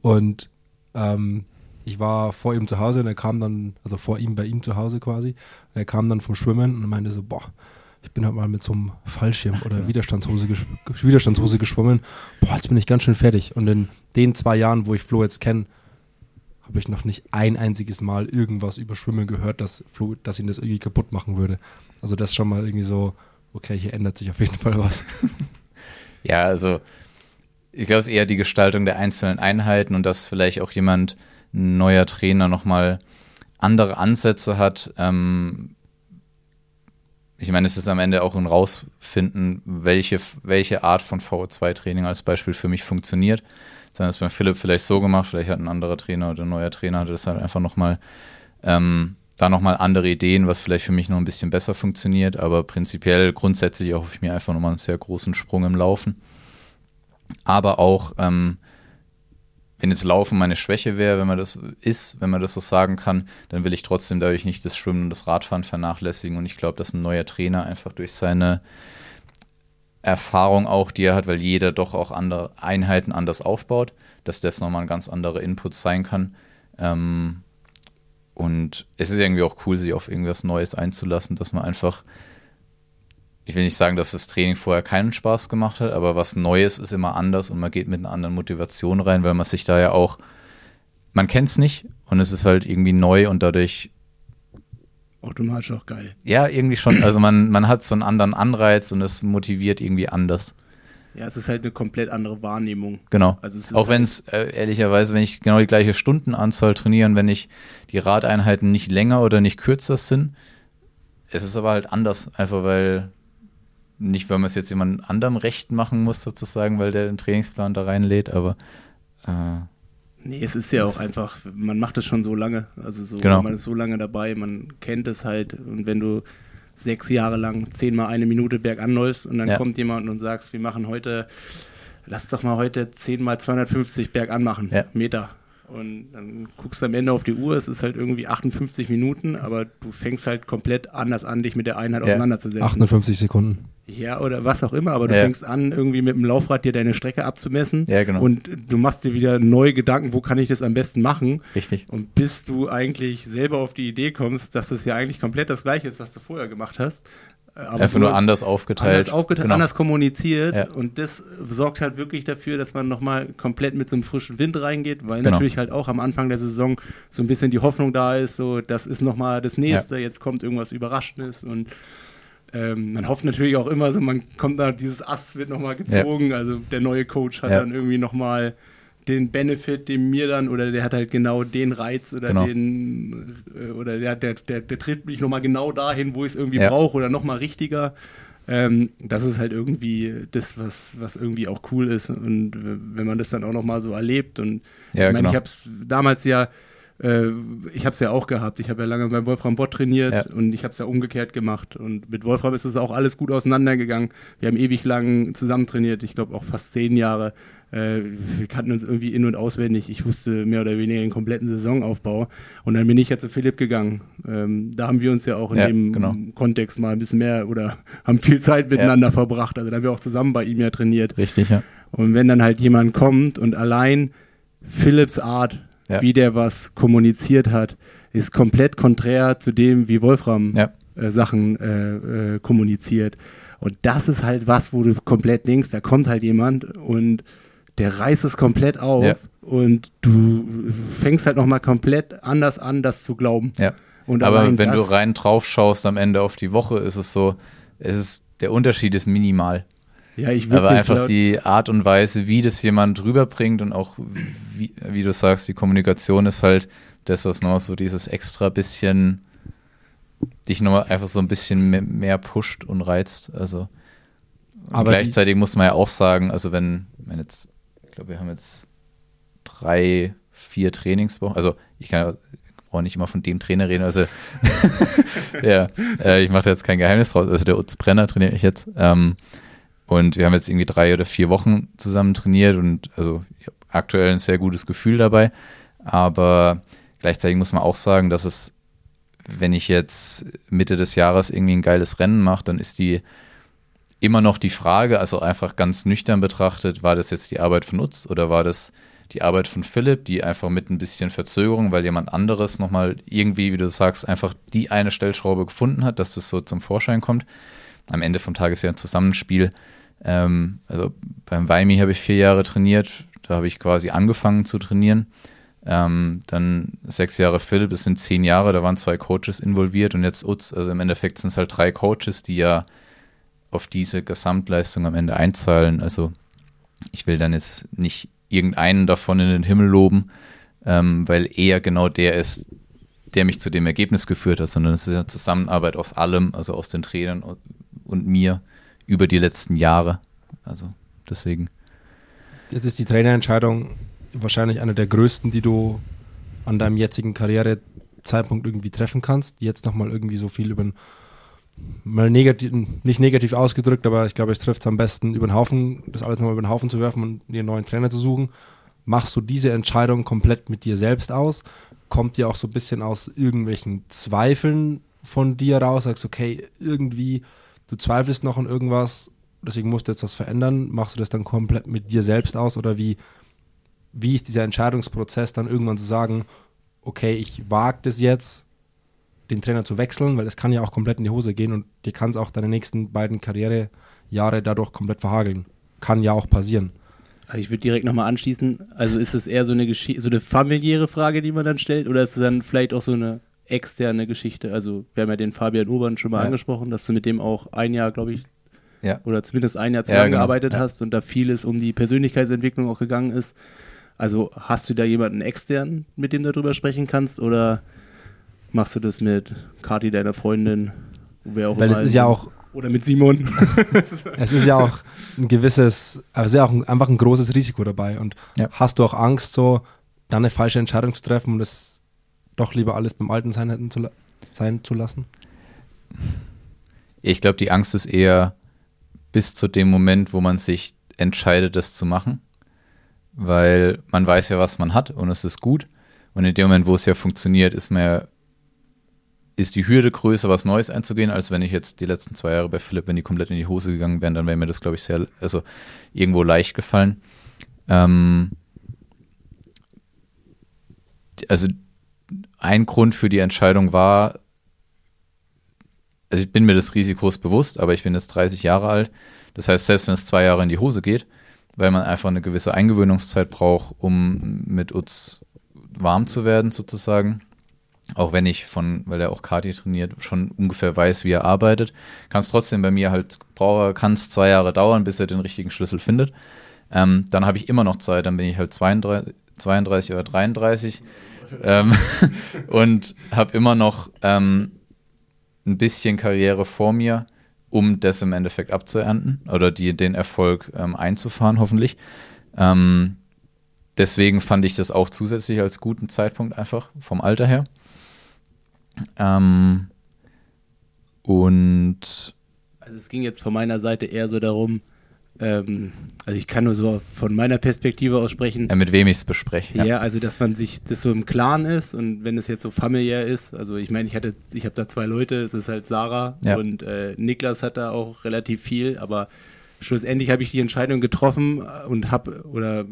und ähm, ich war vor ihm zu Hause und er kam dann, also vor ihm bei ihm zu Hause quasi, und er kam dann vom Schwimmen und meinte so, boah, ich bin halt mal mit so einem Fallschirm oder Widerstandshose, ges Widerstandshose geschwommen. Boah, jetzt bin ich ganz schön fertig. Und in den zwei Jahren, wo ich Flo jetzt kenne, habe ich noch nicht ein einziges Mal irgendwas über Schwimmen gehört, dass, Flo, dass ihn das irgendwie kaputt machen würde. Also das schon mal irgendwie so, okay, hier ändert sich auf jeden Fall was. ja, also ich glaube, es ist eher die Gestaltung der einzelnen Einheiten und dass vielleicht auch jemand, ein neuer Trainer, nochmal andere Ansätze hat, ähm, ich meine, es ist am Ende auch ein Rausfinden, welche, welche Art von VO2-Training als Beispiel für mich funktioniert. Sondern es bei Philipp vielleicht so gemacht, vielleicht hat ein anderer Trainer oder ein neuer Trainer das halt einfach nochmal, ähm, da nochmal andere Ideen, was vielleicht für mich noch ein bisschen besser funktioniert. Aber prinzipiell, grundsätzlich erhoffe ich mir einfach nochmal einen sehr großen Sprung im Laufen. Aber auch, ähm, wenn jetzt Laufen meine Schwäche wäre, wenn man das ist, wenn man das so sagen kann, dann will ich trotzdem dadurch nicht das Schwimmen und das Radfahren vernachlässigen. Und ich glaube, dass ein neuer Trainer einfach durch seine Erfahrung auch, die er hat, weil jeder doch auch andere Einheiten anders aufbaut, dass das nochmal ein ganz anderer Input sein kann. Ähm, und es ist irgendwie auch cool, sich auf irgendwas Neues einzulassen, dass man einfach ich will nicht sagen, dass das Training vorher keinen Spaß gemacht hat, aber was Neues ist immer anders und man geht mit einer anderen Motivation rein, weil man sich da ja auch, man kennt es nicht und es ist halt irgendwie neu und dadurch automatisch auch geil. Ja, irgendwie schon. Also man, man hat so einen anderen Anreiz und es motiviert irgendwie anders. Ja, es ist halt eine komplett andere Wahrnehmung. Genau. Also auch wenn es äh, ehrlicherweise, wenn ich genau die gleiche Stundenanzahl trainieren, wenn ich die Radeinheiten nicht länger oder nicht kürzer sind, es ist aber halt anders, einfach weil nicht, weil man es jetzt jemand anderem recht machen muss, sozusagen, weil der den Trainingsplan da reinlädt, aber. Äh, Nee, es ist ja auch einfach, man macht es schon so lange. Also so, Genau. man ist so lange dabei, man kennt es halt. Und wenn du sechs Jahre lang zehnmal eine Minute bergan läufst und dann Ja. kommt jemand und sagst, wir machen heute, lass doch mal heute zehnmal 250 bergan machen, Ja. Meter. Und dann guckst du am Ende auf die Uhr, es ist halt irgendwie 58 Minuten, aber du fängst halt komplett anders an, dich mit der Einheit Ja. auseinanderzusetzen. 58 Sekunden. Ja, oder was auch immer, aber du Ja. fängst an, irgendwie mit dem Laufrad dir deine Strecke abzumessen. Ja, genau. Und du machst dir wieder neue Gedanken, wo kann ich das am besten machen? Richtig. Und bis du eigentlich selber auf die Idee kommst, dass das ja eigentlich komplett das Gleiche ist, was du vorher gemacht hast. äh, aber Einfach nur anders aufgeteilt. anders aufgeteilt, Genau. anders kommuniziert. Ja. Und das sorgt halt wirklich dafür, dass man nochmal komplett mit so einem frischen Wind reingeht, weil Genau. natürlich halt auch am Anfang der Saison so ein bisschen die Hoffnung da ist, so das ist nochmal das Nächste, jetzt kommt irgendwas Überraschendes und ähm, man hofft natürlich auch immer so, man kommt da, dieses Ass wird nochmal gezogen, also der neue Coach hat Ja. dann irgendwie nochmal den Benefit, den mir dann, oder der hat halt genau den Reiz oder Genau. den, äh, oder der, der, der, der trifft mich nochmal genau dahin, wo ich es irgendwie Ja. brauche oder nochmal richtiger. Ähm, das ist halt irgendwie das, was, was irgendwie auch cool ist. Und wenn man das dann auch nochmal so erlebt und Ja, ich meine, genau. ich habe es damals ja, äh, ich habe es ja auch gehabt. Ich habe ja lange bei Wolfram Bott trainiert Ja. und ich habe es ja umgekehrt gemacht. Und mit Wolfram ist es auch alles gut auseinandergegangen. Wir haben ewig lang zusammen trainiert. Ich glaube auch fast zehn Jahre. Äh, wir kannten uns irgendwie in- und auswendig. Ich wusste mehr oder weniger den kompletten Saisonaufbau. Und dann bin ich ja zu Philipp gegangen. Ähm, da haben wir uns ja auch in Ja, dem genau. Kontext mal ein bisschen mehr oder haben viel Zeit miteinander verbracht. Also da haben wir auch zusammen bei ihm ja trainiert. Richtig, ja. Und wenn dann halt jemand kommt und allein Philips Art, Ja. wie der was kommuniziert hat, ist komplett konträr zu dem, wie Wolfram Ja. äh, Sachen äh, äh, kommuniziert. Und das ist halt was, wo du komplett denkst, da kommt halt jemand und der reißt es komplett auf Ja. und du fängst halt nochmal komplett anders an, das zu glauben. Ja. Aber wenn du rein drauf schaust am Ende auf die Woche, ist es so, es ist, der Unterschied ist minimal. Ja, ich Aber einfach die Art und Weise, wie das jemand rüberbringt und auch, wie, wie du sagst, die Kommunikation ist halt das, was noch so dieses extra bisschen dich nochmal einfach so ein bisschen me- mehr pusht und reizt. Also und Aber gleichzeitig muss man ja auch sagen, also wenn, wenn jetzt, ich glaube, wir haben jetzt drei, vier Trainingswochen, also ich kann ja auch nicht immer von dem Trainer reden, also ja, äh, ich mache da jetzt kein Geheimnis draus, also der Utz Brenner trainiere ich jetzt ähm, und wir haben jetzt irgendwie drei oder vier Wochen zusammen trainiert und also aktuell ein sehr gutes Gefühl dabei, aber gleichzeitig muss man auch sagen, dass es, wenn ich jetzt Mitte des Jahres irgendwie ein geiles Rennen mache, dann ist die immer noch die Frage, also einfach ganz nüchtern betrachtet, war das jetzt die Arbeit von Utz oder war das die Arbeit von Philipp, die einfach mit ein bisschen Verzögerung, weil jemand anderes nochmal irgendwie, wie du sagst, einfach die eine Stellschraube gefunden hat, dass das so zum Vorschein kommt. Am Ende vom Tag ist ja ein Zusammenspiel. Ähm, also beim Weimi habe ich vier Jahre trainiert, da habe ich quasi angefangen zu trainieren. Ähm, dann sechs Jahre Philipp, das sind zehn Jahre, da waren zwei Coaches involviert und jetzt Utz, also im Endeffekt sind es halt drei Coaches, die ja auf diese Gesamtleistung am Ende einzahlen. Also ich will dann jetzt nicht irgendeinen davon in den Himmel loben, ähm, weil er genau der ist, der mich zu dem Ergebnis geführt hat, sondern es ist eine Zusammenarbeit aus allem, also aus den Trainern und mir über die letzten Jahre. Also deswegen. Jetzt ist die Trainerentscheidung wahrscheinlich eine der größten, die du an deinem jetzigen Karrierezeitpunkt irgendwie treffen kannst. Jetzt nochmal irgendwie so viel über den, mal negativ, nicht negativ ausgedrückt, aber ich glaube, es trifft es am besten, über den Haufen, das alles nochmal über den Haufen zu werfen und dir einen neuen Trainer zu suchen. Machst du diese Entscheidung komplett mit dir selbst aus? Kommt dir auch so ein bisschen aus irgendwelchen Zweifeln von dir raus? Sagst, okay, irgendwie, du zweifelst noch an irgendwas, deswegen musst du jetzt was verändern. Machst du das dann komplett mit dir selbst aus oder wie, wie ist dieser Entscheidungsprozess dann irgendwann zu sagen, okay, ich wage das jetzt, den Trainer zu wechseln, weil es kann ja auch komplett in die Hose gehen und dir kann es auch deine nächsten beiden Karrierejahre dadurch komplett verhageln. Kann ja auch passieren. Also Ich würde direkt nochmal anschließen. Also ist es eher so eine so eine familiäre Frage, die man dann stellt, oder ist es dann vielleicht auch so eine externe Geschichte? Also wir haben ja den Fabian Urban schon mal Ja. angesprochen, dass du mit dem auch ein Jahr, glaube ich, Ja. oder zumindest ein Jahr Ja, genau. zusammengearbeitet Ja. hast und da vieles um die Persönlichkeitsentwicklung auch gegangen ist. Also hast du da jemanden extern, mit dem du darüber sprechen kannst, oder machst du das mit Kati, deiner Freundin, wer auch Weil immer es ist ja auch, oder mit Simon? es ist ja auch ein gewisses, also ist ja auch ein, einfach ein großes Risiko dabei. Und hast du auch Angst so, dann eine falsche Entscheidung zu treffen und es doch lieber alles beim Alten sein zu, sein zu lassen? Ich glaube, die Angst ist eher bis zu dem Moment, wo man sich entscheidet, das zu machen. Weil man weiß ja, was man hat und es ist gut. Und in dem Moment, wo es ja funktioniert, ist man ja, ist die Hürde größer, was Neues einzugehen, als wenn ich jetzt die letzten zwei Jahre bei Philipp, wenn die komplett in die Hose gegangen wären, dann wäre mir das, glaube ich, sehr, also irgendwo leicht gefallen. Ähm, also ein Grund für die Entscheidung war, also ich bin mir des Risikos bewusst, aber ich bin jetzt 30 Jahre alt. Das heißt, selbst wenn es zwei Jahre in die Hose geht, weil man einfach eine gewisse Eingewöhnungszeit braucht, um mit uns warm zu werden, sozusagen. Auch wenn ich von, weil er auch Kati trainiert, schon ungefähr weiß, wie er arbeitet, kann es trotzdem bei mir halt, kann es zwei Jahre dauern, bis er den richtigen Schlüssel findet. Ähm, dann habe ich immer noch Zeit, dann bin ich halt 32, 32 oder 33 ähm, und habe immer noch ähm, ein bisschen Karriere vor mir, um das im Endeffekt abzuernten oder die, den Erfolg ähm, einzufahren, hoffentlich. Ähm, deswegen fand ich das auch zusätzlich als guten Zeitpunkt einfach vom Alter her. Ähm, und Also es ging jetzt von meiner Seite eher so darum, ähm, also ich kann nur so von meiner Perspektive aus sprechen. äh, mit wem ich es bespreche. Ja. also dass man sich das so im Klaren ist und wenn es jetzt so familiär ist, also ich meine, ich hatte, ich habe da zwei Leute, es ist halt Sarah Ja. und äh, Niklas hat da auch relativ viel, aber schlussendlich habe ich die Entscheidung getroffen und habe oder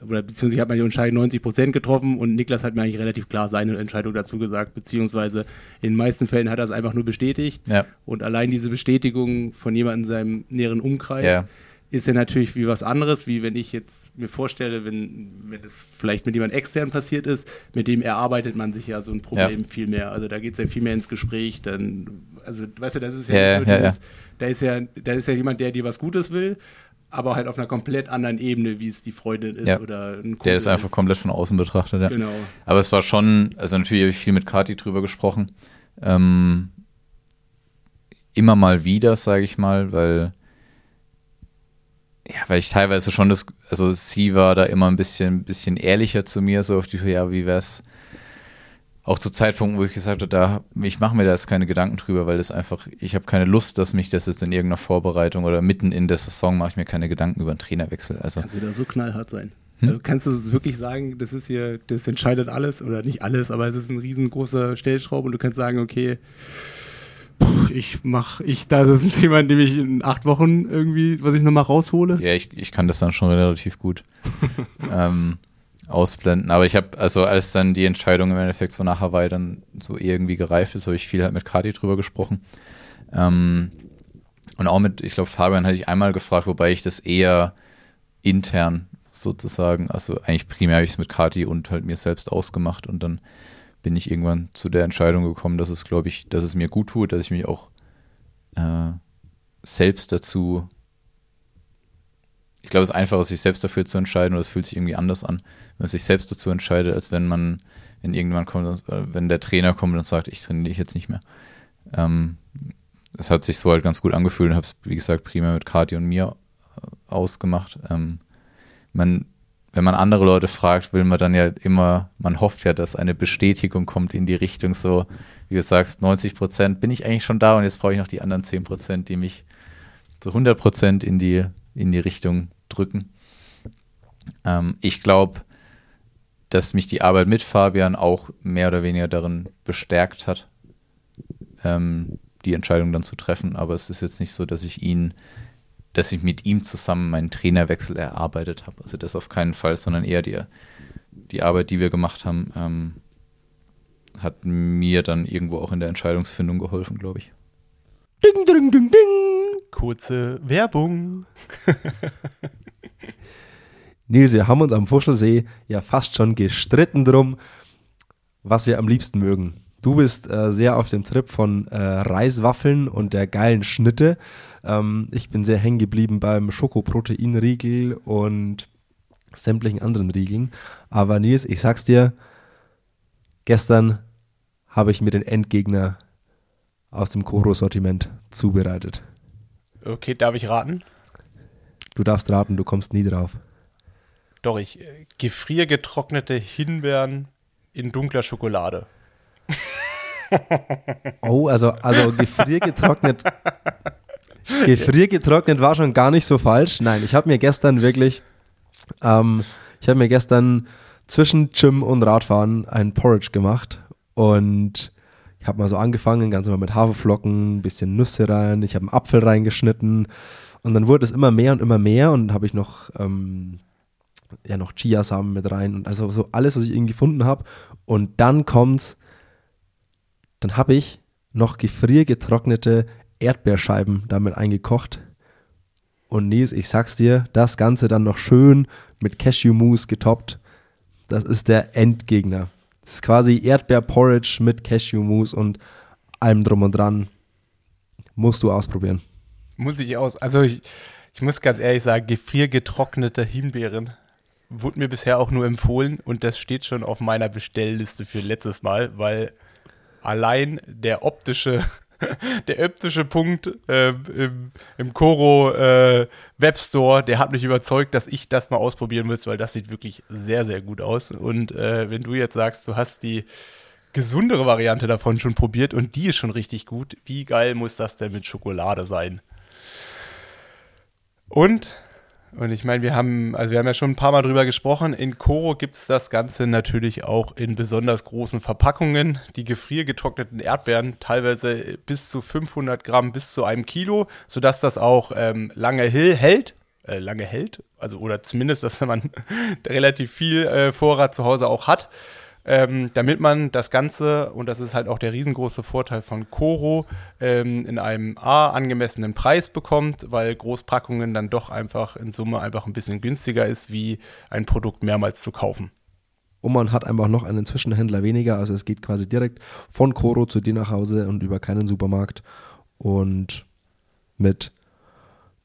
oder beziehungsweise ich habe meine Entscheidung 90 Prozent getroffen und Niklas hat mir eigentlich relativ klar seine Entscheidung dazu gesagt, beziehungsweise in den meisten Fällen hat er es einfach nur bestätigt Ja. und allein diese Bestätigung von jemandem in seinem näheren Umkreis Ja. Ist ja natürlich wie was anderes, wie wenn ich jetzt mir vorstelle, wenn, wenn das vielleicht mit jemand extern passiert ist, mit dem erarbeitet man sich ja so ein Problem Ja. viel mehr. Also da geht es ja viel mehr ins Gespräch, dann, also weißt du, das ist ja, Ja, nur ja, dieses, da ist ja, da ist ja jemand, der dir was Gutes will, aber halt auf einer komplett anderen Ebene, wie es die Freundin ist oder ein Kumpel Der ist einfach komplett von außen betrachtet. Ja. Genau. Aber es war schon, also natürlich habe ich viel mit Kati drüber gesprochen. Ähm, immer mal wieder, sage ich mal, weil ja, weil ich teilweise schon das, also sie war da immer ein bisschen, bisschen ehrlicher zu mir, so auf die, ja, wie wär's? Auch zu Zeitpunkten, wo ich gesagt habe, da, ich mache mir da jetzt keine Gedanken drüber, weil das einfach, ich habe keine Lust, dass mich das jetzt in irgendeiner Vorbereitung oder mitten in der Saison mache ich mir keine Gedanken über einen Trainerwechsel. Also Kannst du da so knallhart sein? Hm? Also kannst du wirklich sagen, das ist hier, das entscheidet alles oder nicht alles, aber es ist ein riesengroßer Stellschraub und du kannst sagen, okay, ich mach, ich, das ist ein Thema, in dem ich in acht Wochen irgendwie, was ich nochmal raushole. Ja, ich, ich kann das dann schon relativ gut ähm, ausblenden. Aber ich habe, also als dann die Entscheidung im Endeffekt so nach Hawaii dann so irgendwie gereift ist, habe ich viel halt mit Kati drüber gesprochen. Ähm, und auch mit, ich glaube, Fabian hatte ich einmal gefragt, wobei ich das eher intern sozusagen, also eigentlich primär habe ich es mit Kati und halt mir selbst ausgemacht und dann bin ich irgendwann zu der Entscheidung gekommen, dass es, glaube ich, dass es mir gut tut, dass ich mich auch äh, selbst dazu ich glaube, es ist einfacher, sich selbst dafür zu entscheiden oder es fühlt sich irgendwie anders an, wenn man sich selbst dazu entscheidet, als wenn man, wenn irgendwann kommt, äh, wenn der Trainer kommt und sagt, ich trainiere dich jetzt nicht mehr. Ähm, es hat sich so halt ganz gut angefühlt und habe es, wie gesagt, primär mit Kati und mir äh, ausgemacht. Ähm, man, wenn man andere Leute fragt, will man dann ja immer, man hofft ja, dass eine Bestätigung kommt in die Richtung so, wie du sagst, 90 Prozent bin ich eigentlich schon da und jetzt brauche ich noch die anderen 10 Prozent, die mich zu 100 Prozent in die, in die Richtung drücken. Ähm, ich glaube, dass mich die Arbeit mit Fabian auch mehr oder weniger darin bestärkt hat, ähm, die Entscheidung dann zu treffen. Aber es ist jetzt nicht so, dass ich ihn, dass ich mit ihm zusammen meinen Trainerwechsel erarbeitet habe. Also das auf keinen Fall, sondern eher die, die Arbeit, die wir gemacht haben, ähm, hat mir dann irgendwo auch in der Entscheidungsfindung geholfen, glaube ich. Ding, ding, ding, ding. Kurze Werbung. Nils, wir haben uns am Fuschelsee ja fast schon gestritten drum, was wir am liebsten mögen. Du bist äh, sehr auf dem Trip von äh, Reiswaffeln und der geilen Schnitte. Ähm, ich bin sehr hängen geblieben beim Schokoproteinriegel und sämtlichen anderen Riegeln. Aber Nils, ich sag's dir, gestern habe ich mir den Endgegner aus dem Koro-Sortiment zubereitet. Okay, darf ich raten? Du darfst raten, du kommst nie drauf. Doch, ich äh, gefriergetrocknete Himbeeren in dunkler Schokolade. Oh, also, also gefriergetrocknet. gefriergetrocknet war schon gar nicht so falsch. Nein, ich habe mir gestern wirklich, ähm, ich habe mir gestern zwischen Gym und Radfahren ein Porridge gemacht und ich habe mal so angefangen, ganz normal mit Haferflocken, ein bisschen Nüsse rein, ich habe einen Apfel reingeschnitten und dann wurde es immer mehr und immer mehr und habe ich noch ähm, ja noch Chiasamen mit rein und also so alles, was ich irgendwie gefunden habe und dann kommt's, dann habe ich noch gefriergetrocknete Erdbeerscheiben damit eingekocht und Nils, ich sag's dir, das Ganze dann noch schön mit Cashew-Mousse getoppt. Das ist der Endgegner. Das ist quasi Erdbeer-Porridge mit Cashew-Mousse und allem drum und dran. Musst du ausprobieren. Muss ich aus. Also ich, ich muss ganz ehrlich sagen, gefriergetrocknete Himbeeren wurde mir bisher auch nur empfohlen und das steht schon auf meiner Bestellliste für letztes Mal, weil allein der optische der optische Punkt äh, im, im Coro äh, Webstore, der hat mich überzeugt, dass ich das mal ausprobieren muss, weil das sieht wirklich sehr, sehr gut aus. Und äh, wenn du jetzt sagst, du hast die gesundere Variante davon schon probiert und die ist schon richtig gut, wie geil muss das denn mit Schokolade sein? Und und ich meine, wir haben, also wir haben ja schon ein paar Mal drüber gesprochen. In Koro gibt es das Ganze natürlich auch in besonders großen Verpackungen. Die gefriergetrockneten Erdbeeren teilweise bis zu 500 Gramm, bis zu einem Kilo, sodass das auch ähm, lange hält. Äh, lange hält, also oder zumindest, dass man relativ viel äh, Vorrat zu Hause auch hat ähm, damit man das Ganze, und das ist halt auch der riesengroße Vorteil von Coro, ähm, in einem A angemessenen Preis bekommt, weil Großpackungen dann doch einfach in Summe einfach ein bisschen günstiger ist, wie ein Produkt mehrmals zu kaufen. Und man hat einfach noch einen Zwischenhändler weniger, also es geht quasi direkt von Coro zu dir nach Hause und über keinen Supermarkt. Und mit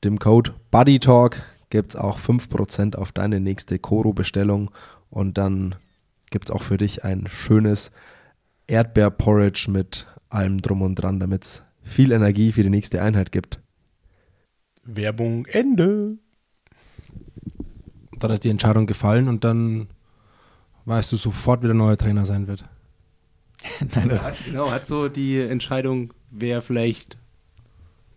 dem Code BuddyTalk gibt es auch 5% auf deine nächste Coro-Bestellung und dann gibt es auch für dich ein schönes Erdbeerporridge mit allem drum und dran, damit es viel Energie für die nächste Einheit gibt. Werbung Ende. Dann ist die Entscheidung gefallen und dann weißt du sofort, wie der neue Trainer sein wird. Nein, hat, genau, hat so die Entscheidung, wer vielleicht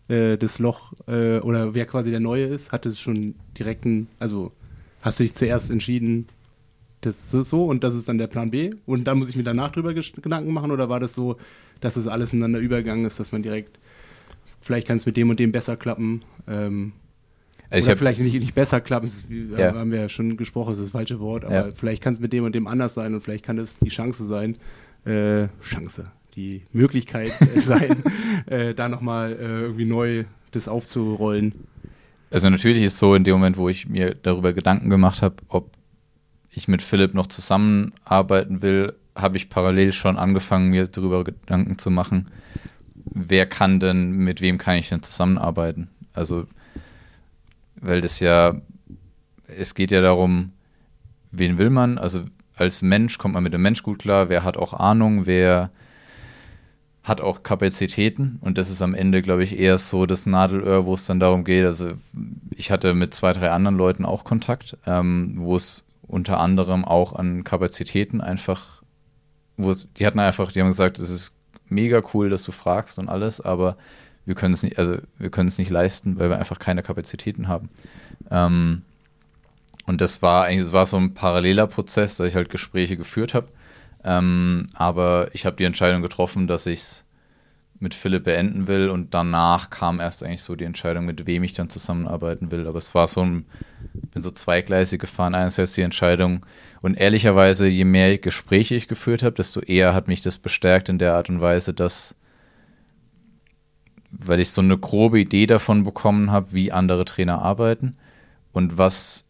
äh, das Loch äh, oder wer quasi der Neue ist, hat es schon direkten, also hast du dich zuerst entschieden, das ist so und das ist dann der Plan B und dann muss ich mir danach drüber Gedanken machen oder war das so, dass es alles ineinander übergegangen ist, dass man direkt, vielleicht kann es mit dem und dem besser klappen, ähm, also oder vielleicht nicht, nicht besser klappen, wie, ja. haben wir ja schon gesprochen, das ist das falsche Wort, aber ja. vielleicht kann es mit dem und dem anders sein und vielleicht kann es die Chance sein, äh, Chance, die Möglichkeit sein, äh, da nochmal äh, irgendwie neu das aufzurollen. Also natürlich ist so in dem Moment, wo ich mir darüber Gedanken gemacht habe, ob ich mit Philipp noch zusammenarbeiten will, habe ich parallel schon angefangen, mir darüber Gedanken zu machen, wer kann denn, mit wem kann ich denn zusammenarbeiten? Also, weil das ja, es geht ja darum, wen will man? Also als Mensch kommt man mit dem Mensch gut klar, wer hat auch Ahnung, wer hat auch Kapazitäten und das ist am Ende, glaube ich, eher so das Nadelöhr, wo es dann darum geht. Also ich hatte mit zwei, drei anderen Leuten auch Kontakt, ähm, wo es unter anderem auch an Kapazitäten einfach, wo es, die hatten einfach, die haben gesagt, es ist mega cool, dass du fragst und alles, aber wir können es nicht, also wir können es nicht leisten, weil wir einfach keine Kapazitäten haben. Ähm, und das war eigentlich, das war so ein paralleler Prozess, dass ich halt Gespräche geführt habe. Ähm, aber ich habe die Entscheidung getroffen, dass ich es mit Philipp beenden will und danach kam erst eigentlich so die Entscheidung, mit wem ich dann zusammenarbeiten will. Aber es war so ein, bin so zweigleisig gefahren. Einerseits die Entscheidung und ehrlicherweise, je mehr Gespräche ich geführt habe, desto eher hat mich das bestärkt in der Art und Weise, dass, weil ich so eine grobe Idee davon bekommen habe, wie andere Trainer arbeiten und was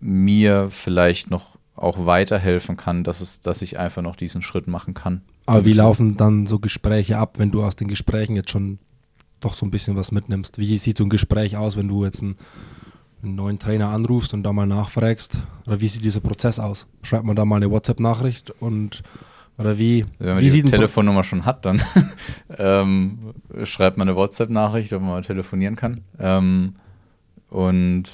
mir vielleicht noch auch weiterhelfen kann, dass, es, dass ich einfach noch diesen Schritt machen kann. Aber wie laufen dann so Gespräche ab, wenn du aus den Gesprächen jetzt schon doch so ein bisschen was mitnimmst? Wie sieht so ein Gespräch aus, wenn du jetzt einen, einen neuen Trainer anrufst und da mal nachfragst? Oder wie sieht dieser Prozess aus? Schreibt man da mal eine WhatsApp-Nachricht und oder wie? Wenn man wie die Telefonnummer schon hat, dann ähm, schreibt man eine WhatsApp-Nachricht, ob man mal telefonieren kann. Ähm, und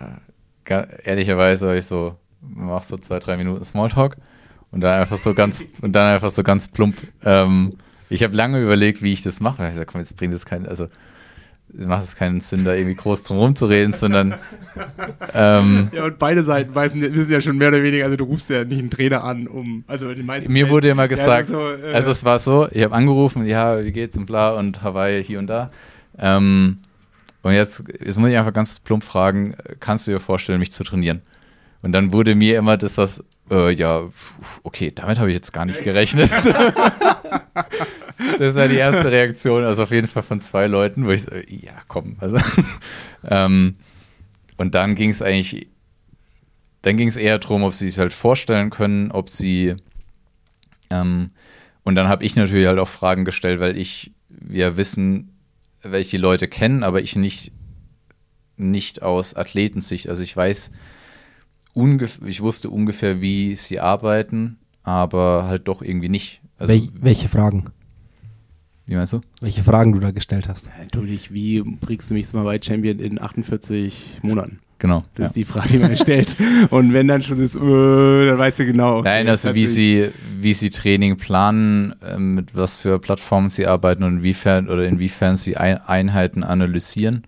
äh, ehrlicherweise habe ich so, machst so zwei, drei Minuten Smalltalk und dann einfach so ganz, und dann einfach so ganz plump. Ähm, ich habe lange überlegt, wie ich das mache. Ich gesagt, komm, jetzt bringt es keinen, also macht es keinen Sinn, da irgendwie groß drum rumzureden, sondern ähm, Ja, und beide Seiten wissen, wissen ja schon mehr oder weniger, also du rufst ja nicht einen Trainer an, um, also den meisten Mir Fällen- wurde immer Ja, gesagt, so, äh, also es war so, ich habe angerufen, ja, wie geht's und bla und Hawaii hier und da. Ähm, und jetzt, jetzt muss ich einfach ganz plump fragen, kannst du dir vorstellen, mich zu trainieren? Und dann wurde mir immer das, was, äh, ja, okay, damit habe ich jetzt gar nicht gerechnet. das war die erste Reaktion, also auf jeden Fall von zwei Leuten, wo ich so, ja, komm, also. ähm, und dann ging es eigentlich, dann ging es eher darum, ob sie es halt vorstellen können, ob sie ähm, und dann habe ich natürlich halt auch Fragen gestellt, weil ich wir wissen, welche Leute kennen, aber ich nicht, nicht aus Athletensicht. Also ich weiß ungefähr, ich wusste ungefähr, wie sie arbeiten, aber halt doch irgendwie nicht. Also, Wel welche Fragen? wie meinst du? Welche Fragen du da gestellt hast? Natürlich, wie bringst du mich zum Hawaii Champion in 48 Monaten? Genau. Das ja. ist die Frage, die man stellt. Und wenn dann schon ist, äh, dann weißt du genau. okay, Nein, also wie sie, wie sie Training planen, ähm, mit was für Plattformen sie arbeiten und inwiefern oder inwiefern sie Ein Einheiten analysieren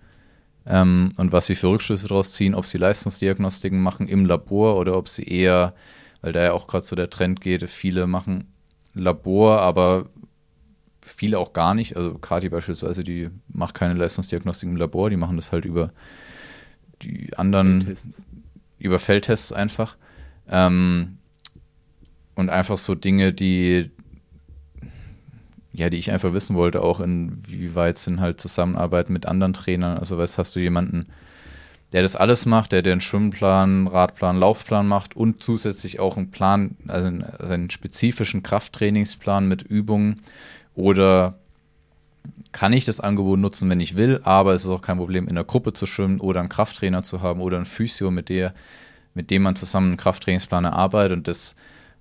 ähm, und was sie für Rückschlüsse daraus ziehen, ob sie Leistungsdiagnostiken machen im Labor oder ob sie eher, weil da ja auch gerade so der Trend geht, viele machen Labor, aber viele auch gar nicht. Also Kati beispielsweise, die macht keine Leistungsdiagnostik im Labor, die machen das halt über die anderen Tests. über Feldtests einfach. Ähm, und einfach so Dinge, die ja, die ich einfach wissen wollte, auch inwieweit sind halt Zusammenarbeit mit anderen Trainern. Also weißt, hast du jemanden, der das alles macht, der den Schwimmplan, Radplan, Laufplan macht und zusätzlich auch einen Plan, also einen, also einen spezifischen Krafttrainingsplan mit Übungen oder kann ich das Angebot nutzen, wenn ich will, aber es ist auch kein Problem, in der Gruppe zu schwimmen oder einen Krafttrainer zu haben oder einen Physio, mit, der, mit dem man zusammen einen Krafttrainingsplan erarbeitet. Und das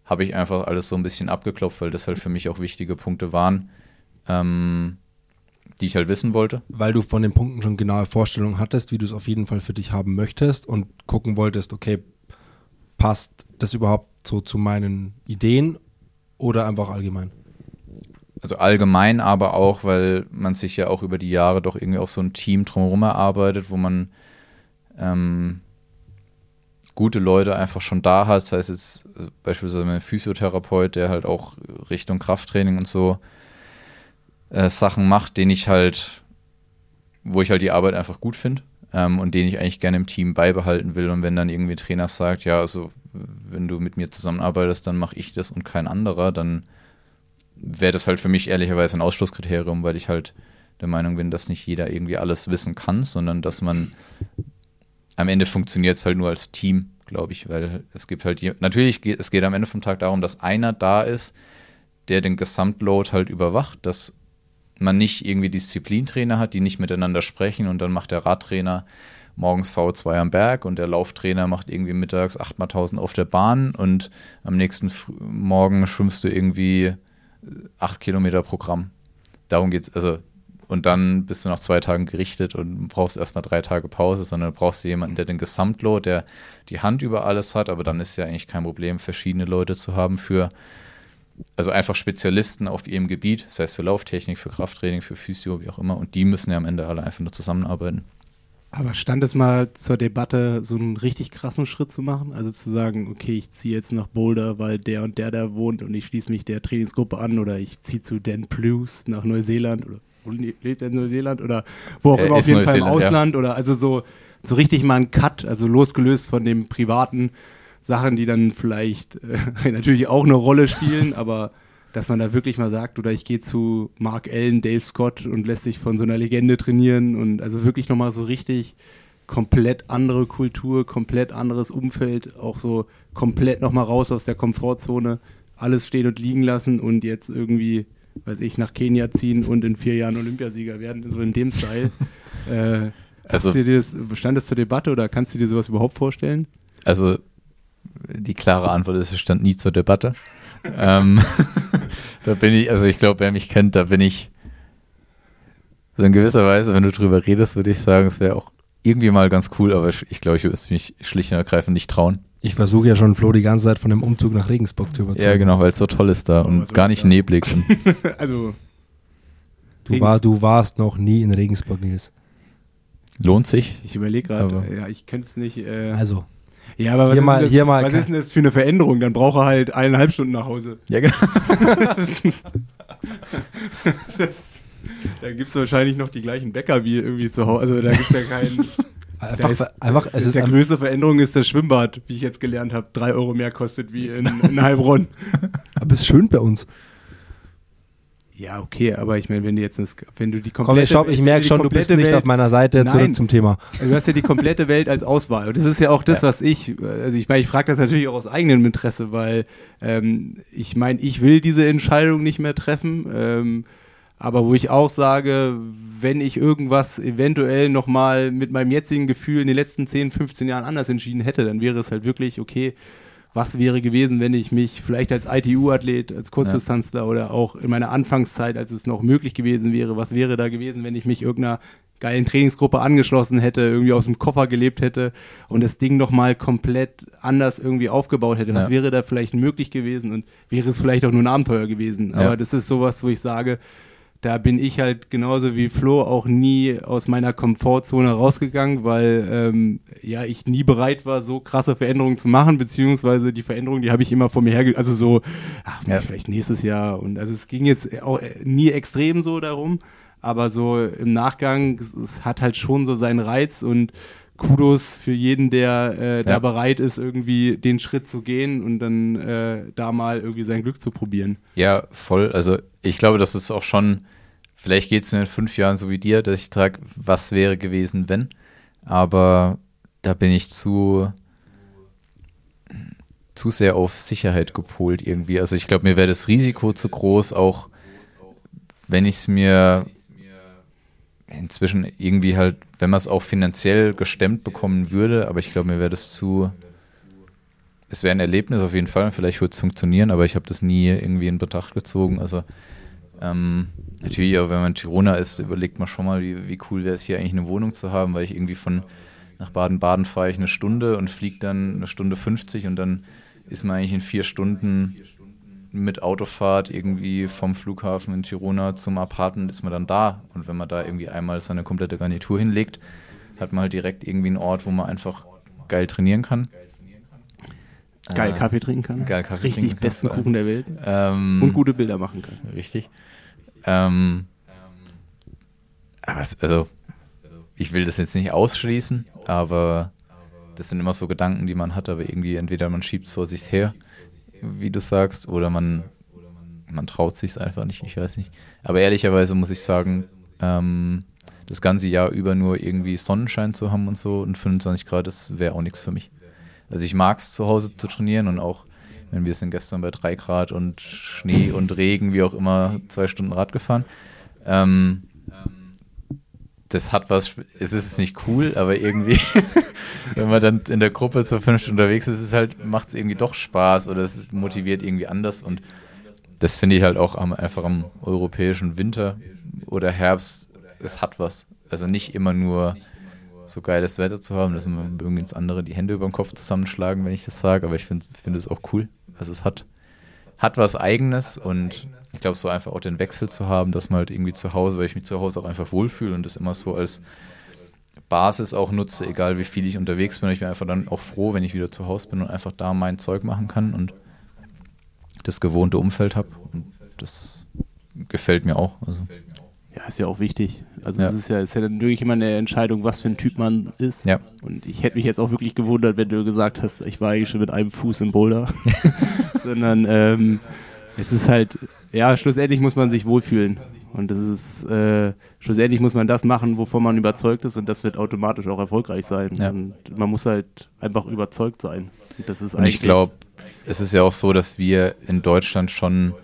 habe ich einfach alles so ein bisschen abgeklopft, weil das halt für mich auch wichtige Punkte waren, ähm, die ich halt wissen wollte. Weil du von den Punkten schon genaue Vorstellungen hattest, wie du es auf jeden Fall für dich haben möchtest und gucken wolltest, okay, passt das überhaupt so zu meinen Ideen oder einfach allgemein? Also allgemein, aber auch, weil man sich ja auch über die Jahre doch irgendwie auch so ein Team drumherum erarbeitet, wo man ähm, gute Leute einfach schon da hat. Das heißt jetzt äh, beispielsweise ein Physiotherapeut, der halt auch Richtung Krafttraining und so äh, Sachen macht, den ich halt, wo ich halt die Arbeit einfach gut finde ähm, und den ich eigentlich gerne im Team beibehalten will. Und wenn dann irgendwie ein Trainer sagt, ja, also wenn du mit mir zusammenarbeitest, dann mache ich das und kein anderer, dann wäre das halt für mich ehrlicherweise ein Ausschlusskriterium, weil ich halt der Meinung bin, dass nicht jeder irgendwie alles wissen kann, sondern dass man am Ende funktioniert es halt nur als Team, glaube ich, weil es gibt halt, natürlich, geht, es geht am Ende vom Tag darum, dass einer da ist, der den Gesamtload halt überwacht, dass man nicht irgendwie Disziplintrainer hat, die nicht miteinander sprechen und dann macht der Radtrainer morgens V2 am Berg und der Lauftrainer macht irgendwie mittags 8x1000 auf der Bahn und am nächsten Früh Morgen schwimmst du irgendwie acht Kilometer Programm. Darum geht's, also, und dann bist du nach zwei Tagen gerichtet und brauchst erstmal drei Tage Pause, sondern du brauchst jemanden, der den Gesamtload, der die Hand über alles hat, aber dann ist ja eigentlich kein Problem, verschiedene Leute zu haben für, also einfach Spezialisten auf ihrem Gebiet, das heißt für Lauftechnik, für Krafttraining, für Physio, wie auch immer, und die müssen ja am Ende alle einfach nur zusammenarbeiten. Aber stand es mal zur Debatte, so einen richtig krassen Schritt zu machen? Also zu sagen, okay, ich ziehe jetzt nach Boulder, weil der und der da wohnt und ich schließe mich der Trainingsgruppe an oder ich ziehe zu Dan Plus nach Neuseeland oder lebt er in Neuseeland oder wo auch Er immer, auf jeden Fall im Neuseeland, ja. Ausland oder also so, so richtig mal ein Cut, also losgelöst von den privaten Sachen, die dann vielleicht äh, natürlich auch eine Rolle spielen, aber dass man da wirklich mal sagt, oder ich gehe zu Mark Allen, Dave Scott und lässt sich von so einer Legende trainieren und also wirklich nochmal so richtig komplett andere Kultur, komplett anderes Umfeld, auch so komplett nochmal raus aus der Komfortzone, alles stehen und liegen lassen und jetzt irgendwie, weiß ich, nach Kenia ziehen und in vier Jahren Olympiasieger werden, so in dem Style. äh, Also- das, stand das zur Debatte oder kannst du dir sowas überhaupt vorstellen? Also die klare Antwort ist, es stand nie zur Debatte. ähm, da bin ich, also ich glaube, wer mich kennt, da bin ich so in gewisser Weise, wenn du drüber redest, würde ich sagen, es wäre auch irgendwie mal ganz cool, aber ich, ich glaube, ich würde es mich schlicht und ergreifend nicht trauen. Ich versuche ja schon Flo die ganze Zeit von dem Umzug nach Regensburg zu überzeugen. Ja, genau, weil es so toll ist da und soll gar ich nicht neblig. Also, Du, war, du warst noch nie in Regensburg, Nils. lohnt sich. ich überlege gerade, Aber- ja, ich könnte es nicht. Äh, Also, ja, aber was, hier ist, mal- denn das, hier mal was ist denn das für eine Veränderung? Dann braucht er halt eineinhalb Stunden nach Hause. Ja, genau. Das, da gibt es wahrscheinlich noch die gleichen Bäcker wie irgendwie zu Hause. Also da gibt es ja keinen. Einfach, ist, einfach es ist der größte Veränderung ist das Schwimmbad, wie ich jetzt gelernt habe, drei Euro mehr kostet wie in, in Heilbronn. aber es ist schön bei uns. Ja, okay, aber ich meine, wenn du jetzt wenn du die komplette Komm, stopp, ich merke schon, du bist nicht Welt- auf meiner Seite. Nein. Zurück zum Thema. Du hast ja die komplette Welt als Auswahl. Und das ist ja auch das, was ich, also ich meine, ich frage das natürlich auch aus eigenem Interesse, weil ähm, ich meine, ich will diese Entscheidung nicht mehr treffen. Ähm, aber wo ich auch sage, wenn ich irgendwas eventuell nochmal mit meinem jetzigen Gefühl in den letzten 10, 15 Jahren anders entschieden hätte, dann wäre es halt wirklich, okay, was wäre gewesen, wenn ich mich vielleicht als ITU-Athlet, als Kurzdistanzler oder auch in meiner Anfangszeit, als es noch möglich gewesen wäre, was wäre da gewesen, wenn ich mich irgendeiner geilen Trainingsgruppe angeschlossen hätte, irgendwie aus dem Koffer gelebt hätte und das Ding nochmal komplett anders irgendwie aufgebaut hätte. Was Ja. wäre da vielleicht möglich gewesen und wäre es vielleicht auch nur ein Abenteuer gewesen. Aber Ja. das ist sowas, wo ich sage, da bin ich halt genauso wie Flo auch nie aus meiner Komfortzone rausgegangen, weil ähm, ja ich nie bereit war, so krasse Veränderungen zu machen, beziehungsweise die Veränderungen, die habe ich immer vor mir her, also so, ach, Ja. vielleicht nächstes Jahr und also es ging jetzt auch äh, nie extrem so darum, aber so im Nachgang, es, es hat halt schon so seinen Reiz und Kudos für jeden, der äh, da Ja. bereit ist, irgendwie den Schritt zu gehen und dann äh, da mal irgendwie sein Glück zu probieren. Ja, voll. Also ich glaube, das ist auch schon, vielleicht geht es mir in fünf Jahren so wie dir, dass ich trage, was wäre gewesen, wenn. Aber da bin ich zu, zu sehr auf Sicherheit gepolt irgendwie. Also ich glaube, mir wäre das Risiko zu groß, auch wenn ich es mir inzwischen irgendwie halt, wenn man es auch finanziell gestemmt bekommen würde, aber ich glaube, mir wäre das zu, es wäre ein Erlebnis auf jeden Fall, vielleicht würde es funktionieren, aber ich habe das nie irgendwie in Betracht gezogen. Also ähm, natürlich, auch wenn man Girona ist, überlegt man schon mal, wie, wie cool wäre es hier eigentlich eine Wohnung zu haben, weil ich irgendwie von nach Baden-Baden fahre ich eine Stunde und fliege dann eine Stunde 50 und dann ist man eigentlich in vier Stunden mit Autofahrt irgendwie vom Flughafen in Girona zum Apartment ist man dann da. Und wenn man da irgendwie einmal seine komplette Garnitur hinlegt, hat man halt direkt irgendwie einen Ort, wo man einfach geil trainieren kann. Geil Äh, Kaffee trinken kann. geil Kaffee Richtig trinken kann, besten allem. Kuchen der Welt. Ähm, Und gute Bilder machen kann. Richtig. Ähm, aber es, also, ich will das jetzt nicht ausschließen, aber das sind immer so Gedanken, die man hat, aber irgendwie entweder man schiebt es vor sich her, wie du sagst, oder man, man traut sich es einfach nicht, ich weiß nicht. Aber ehrlicherweise muss ich sagen, ähm, das ganze Jahr über nur irgendwie Sonnenschein zu haben und so und 25 Grad, das wäre auch nichts für mich. Also ich mag es zu Hause zu trainieren und auch, wenn wir sind gestern bei 3 Grad und Schnee und Regen, wie auch immer, zwei Stunden Rad gefahren. Ähm, das hat was, es ist nicht cool, aber irgendwie, wenn man dann in der Gruppe zur fünf unterwegs ist, ist halt, macht es irgendwie doch Spaß oder es motiviert irgendwie anders und das finde ich halt auch am, einfach am europäischen Winter oder Herbst, es hat was. Also nicht immer nur so geiles Wetter zu haben, dass man irgendwie ins andere die Hände über den Kopf zusammenschlagen, wenn ich das sage, aber ich finde es auch cool. Also es hat, hat was Eigenes und ich glaube, so einfach auch den Wechsel zu haben, dass man halt irgendwie zu Hause, weil ich mich zu Hause auch einfach wohlfühle und das immer so als Basis auch nutze, egal wie viel ich unterwegs bin. Ich bin einfach dann auch froh, wenn ich wieder zu Hause bin und einfach da mein Zeug machen kann und das gewohnte Umfeld habe. Und das gefällt mir auch. Also, Ja, ist ja auch wichtig. Also Ja. es ist ja, ist ja dann wirklich immer eine Entscheidung, was für ein Typ man ist. Ja. Und ich hätte mich jetzt auch wirklich gewundert, wenn du gesagt hast, ich war eigentlich schon mit einem Fuß im Boulder. Sondern ähm, es ist halt, ja, schlussendlich muss man sich wohlfühlen. Und das ist, äh, schlussendlich muss man das machen, wovon man überzeugt ist und das wird automatisch auch erfolgreich sein. Ja. Und man muss halt einfach überzeugt sein. Und das ist Und ich glaube, es ist ja auch so, dass wir in Deutschland schon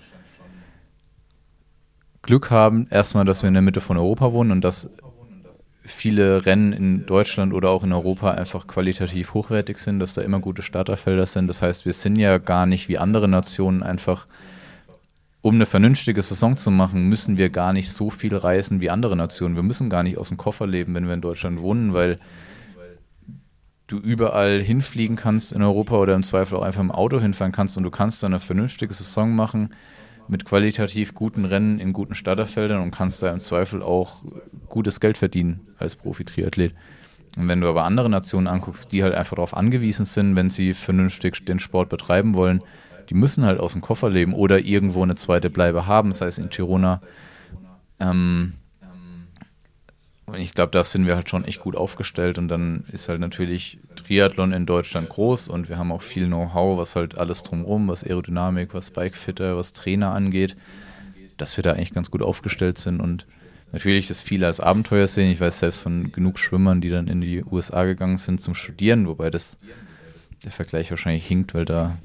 Glück haben, erstmal, dass wir in der Mitte von Europa wohnen und dass viele Rennen in Deutschland oder auch in Europa einfach qualitativ hochwertig sind, dass da immer gute Starterfelder sind. Das heißt, wir sind ja gar nicht wie andere Nationen einfach um eine vernünftige Saison zu machen, müssen wir gar nicht so viel reisen wie andere Nationen. Wir müssen gar nicht aus dem Koffer leben, wenn wir in Deutschland wohnen, weil du überall hinfliegen kannst in Europa oder im Zweifel auch einfach im Auto hinfahren kannst und du kannst dann eine vernünftige Saison machen mit qualitativ guten Rennen in guten Starterfeldern und kannst da im Zweifel auch gutes Geld verdienen als Profi-Triathlet. Und wenn du aber andere Nationen anguckst, die halt einfach darauf angewiesen sind, wenn sie vernünftig den Sport betreiben wollen, die müssen halt aus dem Koffer leben oder irgendwo eine zweite Bleibe haben, sei es in Girona. Ähm, und ich glaube, da sind wir halt schon echt gut aufgestellt und dann ist halt natürlich Triathlon in Deutschland groß und wir haben auch viel Know-how, was halt alles drumherum, was Aerodynamik, was Bikefitter, was Trainer angeht, dass wir da eigentlich ganz gut aufgestellt sind und natürlich das viele als Abenteuer sehen. Ich weiß selbst von genug Schwimmern, die dann in die USA gegangen sind zum Studieren, wobei das der Vergleich wahrscheinlich hinkt, weil da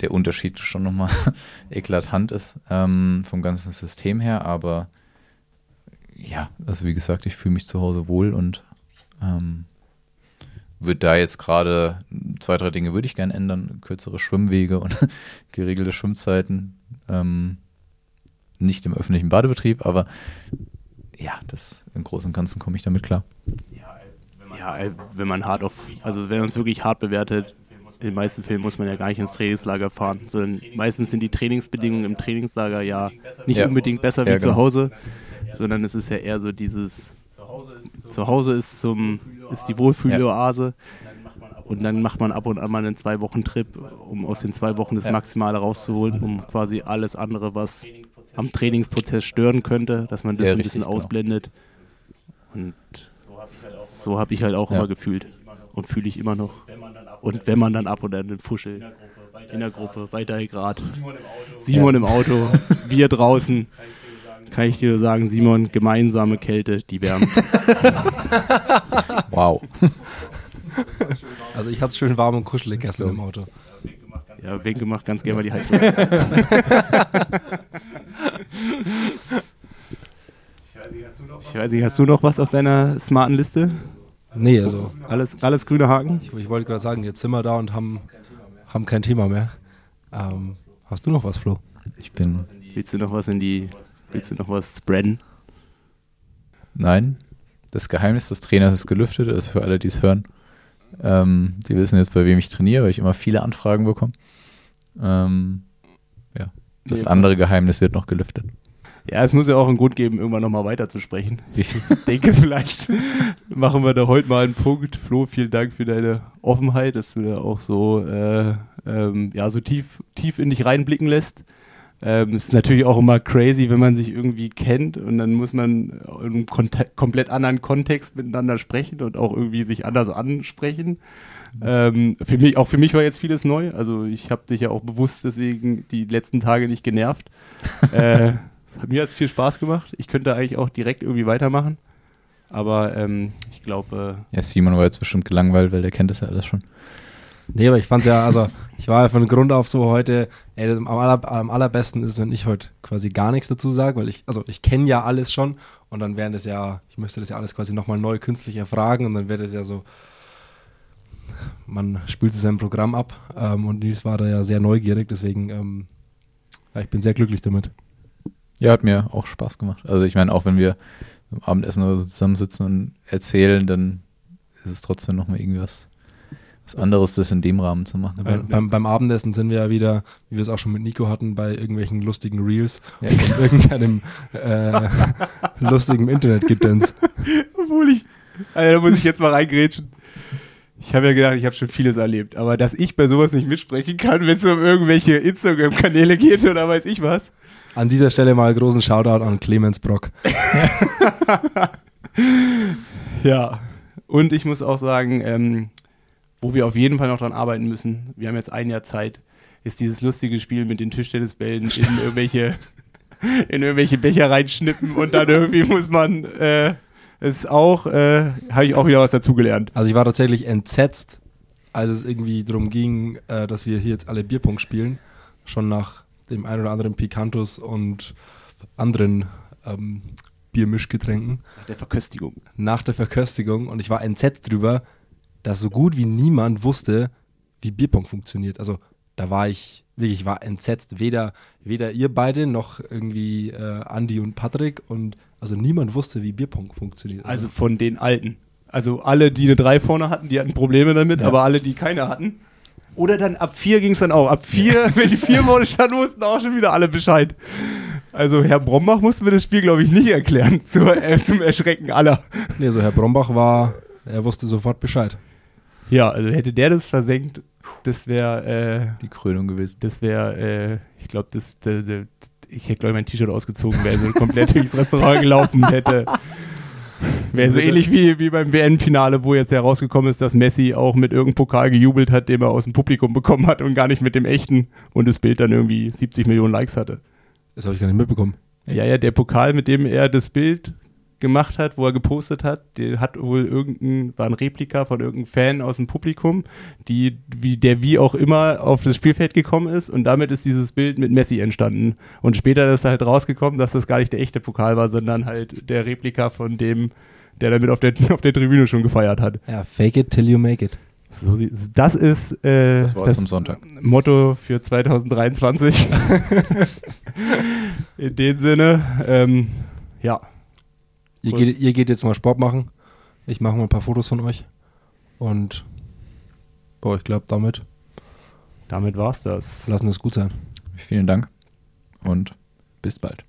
der Unterschied schon nochmal eklatant ist ähm, vom ganzen System her, aber ja, also wie gesagt, ich fühle mich zu Hause wohl und ähm, würde da jetzt gerade zwei, drei Dinge würde ich gerne ändern. Kürzere Schwimmwege und geregelte Schwimmzeiten. Ähm, nicht im öffentlichen Badebetrieb, aber ja, das im Großen und Ganzen komme ich damit klar. Ja, wenn man hart auf, also wenn man es wirklich hart bewertet, in den meisten Fällen muss man ja gar nicht ins Trainingslager fahren, sondern meistens sind die Trainingsbedingungen im Trainingslager ja nicht ja. unbedingt besser ja, wie genau. zu Hause sondern es ist ja eher so dieses zu Hause ist zum ist die Wohlfühloase. Und dann macht man ab und an mal einen zwei Wochen Trip, um aus den zwei Wochen das Maximale rauszuholen, um quasi alles andere, was am Trainingsprozess stören könnte, dass man das ja, ein bisschen genau. ausblendet. Und so habe ich halt auch ja. immer gefühlt und fühle ich immer noch. Und wenn man dann ab und an den Fuschel in der Gruppe, weiter Grad, Simon im Auto, wir draußen kann ich dir sagen, Simon, gemeinsame Kälte, die wärmt. wow. Also ich hatte es schön warm und kuschelig gestern im Auto. Ja, Winke macht ganz gerne mal die Heizung. ich weiß nicht, hast du noch was auf deiner smarten Liste? Nee, also. Alles, alles grüne Haken? Ich, ich wollte gerade sagen, jetzt sind wir da und haben, haben kein Thema mehr. Ähm, hast du noch was, Flo? Ich bin. Willst du noch was in die Willst du noch was spreaden? Nein. Das Geheimnis des Trainers ist gelüftet, das ist für alle, die es hören. Ähm, die wissen jetzt, bei wem ich trainiere, weil ich immer viele Anfragen bekomme. Ähm, ja. Das nee, andere Geheimnis wird noch gelüftet. Ja, es muss ja auch einen Grund geben, irgendwann nochmal weiterzusprechen. Ich denke, vielleicht machen wir da heute mal einen Punkt. Flo, vielen Dank für deine Offenheit, dass du da auch so, äh, ähm, ja, so tief, tief in dich reinblicken lässt. Ähm, ist natürlich auch immer crazy, wenn man sich irgendwie kennt und dann muss man in einem komplett anderen Kontext miteinander sprechen und auch irgendwie sich anders ansprechen. Ähm, für mich, auch für mich war jetzt vieles neu. Also ich habe dich ja auch bewusst deswegen die letzten Tage nicht genervt. äh, mir hat es viel Spaß gemacht. Ich könnte eigentlich auch direkt irgendwie weitermachen. Aber ähm, ich glaube. Äh ja, Simon war jetzt bestimmt gelangweilt, weil der kennt das ja alles schon. Nee, aber ich fand es ja, also ich war ja von Grund auf so heute, ey, am, aller, am allerbesten ist, wenn ich heute quasi gar nichts dazu sage, weil ich, also ich kenne ja alles schon und dann wären das ja, ich müsste das ja alles quasi nochmal neu künstlich erfragen und dann wäre das ja so, man spült sein Programm ab ähm, und Nils war da ja sehr neugierig, deswegen, ähm, ja, ich bin sehr glücklich damit. Ja, hat mir auch Spaß gemacht. Also ich meine, auch wenn wir beim Abendessen oder so zusammensitzen und erzählen, dann ist es trotzdem nochmal irgendwas was anderes, das in dem Rahmen zu machen. Bei, beim, beim, Abendessen sind wir ja wieder, wie wir es auch schon mit Nico hatten, bei irgendwelchen lustigen Reels ja. von irgendeinem äh, lustigen Internet-Gedöns. Obwohl ich, also da muss ich jetzt mal reingrätschen. Ich habe ja gedacht, ich habe schon vieles erlebt, aber dass ich bei sowas nicht mitsprechen kann, wenn es um irgendwelche Instagram-Kanäle geht oder weiß ich was. An dieser Stelle mal großen Shoutout an Clemens Brock. ja, und ich muss auch sagen, ähm, wo wir auf jeden Fall noch dran arbeiten müssen, wir haben jetzt ein Jahr Zeit, ist dieses lustige Spiel mit den Tischtennisbällen in irgendwelche, in irgendwelche Becher reinschnippen und dann irgendwie muss man äh, es auch, äh, habe ich auch wieder was dazugelernt. Also ich war tatsächlich entsetzt, als es irgendwie darum ging, äh, dass wir hier jetzt alle Bierpunkt spielen, schon nach dem ein oder anderen Picantus und anderen ähm, Biermischgetränken. Nach der Verköstigung. Nach der Verköstigung und ich war entsetzt drüber, dass so gut wie niemand wusste, wie Bierpong funktioniert. Also da war ich wirklich, ich war entsetzt. Weder, weder ihr beide noch irgendwie äh, Andi und Patrick und also niemand wusste, wie Bierpong funktioniert. Also von den Alten. Also alle, die eine 3 vorne hatten, die hatten Probleme damit, Ja. aber alle, die keine hatten. Oder dann ab 4 ging es dann auch. Ab 4, wenn die 4 vorne standen, wussten auch schon wieder alle Bescheid. Also Herr Brombach musste mir das Spiel, glaube ich, nicht erklären, zur, äh, zum Erschrecken aller. nee, so Herr Brombach war, er wusste sofort Bescheid. Ja, also hätte der das versenkt, das wäre, äh, Die Krönung gewesen. das wäre, äh, ich glaube, das, das, das, ich hätte, glaube ich, mein T-Shirt ausgezogen, wäre so komplett durchs Restaurant gelaufen hätte. Wäre so ähnlich wie, wie beim WN-Finale, wo jetzt herausgekommen ist, dass Messi auch mit irgendeinem Pokal gejubelt hat, den er aus dem Publikum bekommen hat und gar nicht mit dem echten und das Bild dann irgendwie 70 Millionen Likes hatte. Das habe ich gar nicht mitbekommen. Ja, ja, der Pokal, mit dem er das Bild gemacht hat, wo er gepostet hat, der hat wohl irgendein, war ein Replika von irgendeinem Fan aus dem Publikum, die, wie, der wie auch immer auf das Spielfeld gekommen ist und damit ist dieses Bild mit Messi entstanden. Und später ist halt rausgekommen, dass das gar nicht der echte Pokal war, sondern halt der Replika von dem, der damit auf der, auf der Tribüne schon gefeiert hat. Ja, fake it till you make it. So, das ist äh, Das Sonntag. Motto für 2023. In dem Sinne, ähm, ja. Ihr geht, ihr geht jetzt mal Sport machen. Ich mache mal ein paar Fotos von euch. Und boah, ich glaube, damit Damit war's das. lassen wir es gut sein. Vielen Dank und bis bald.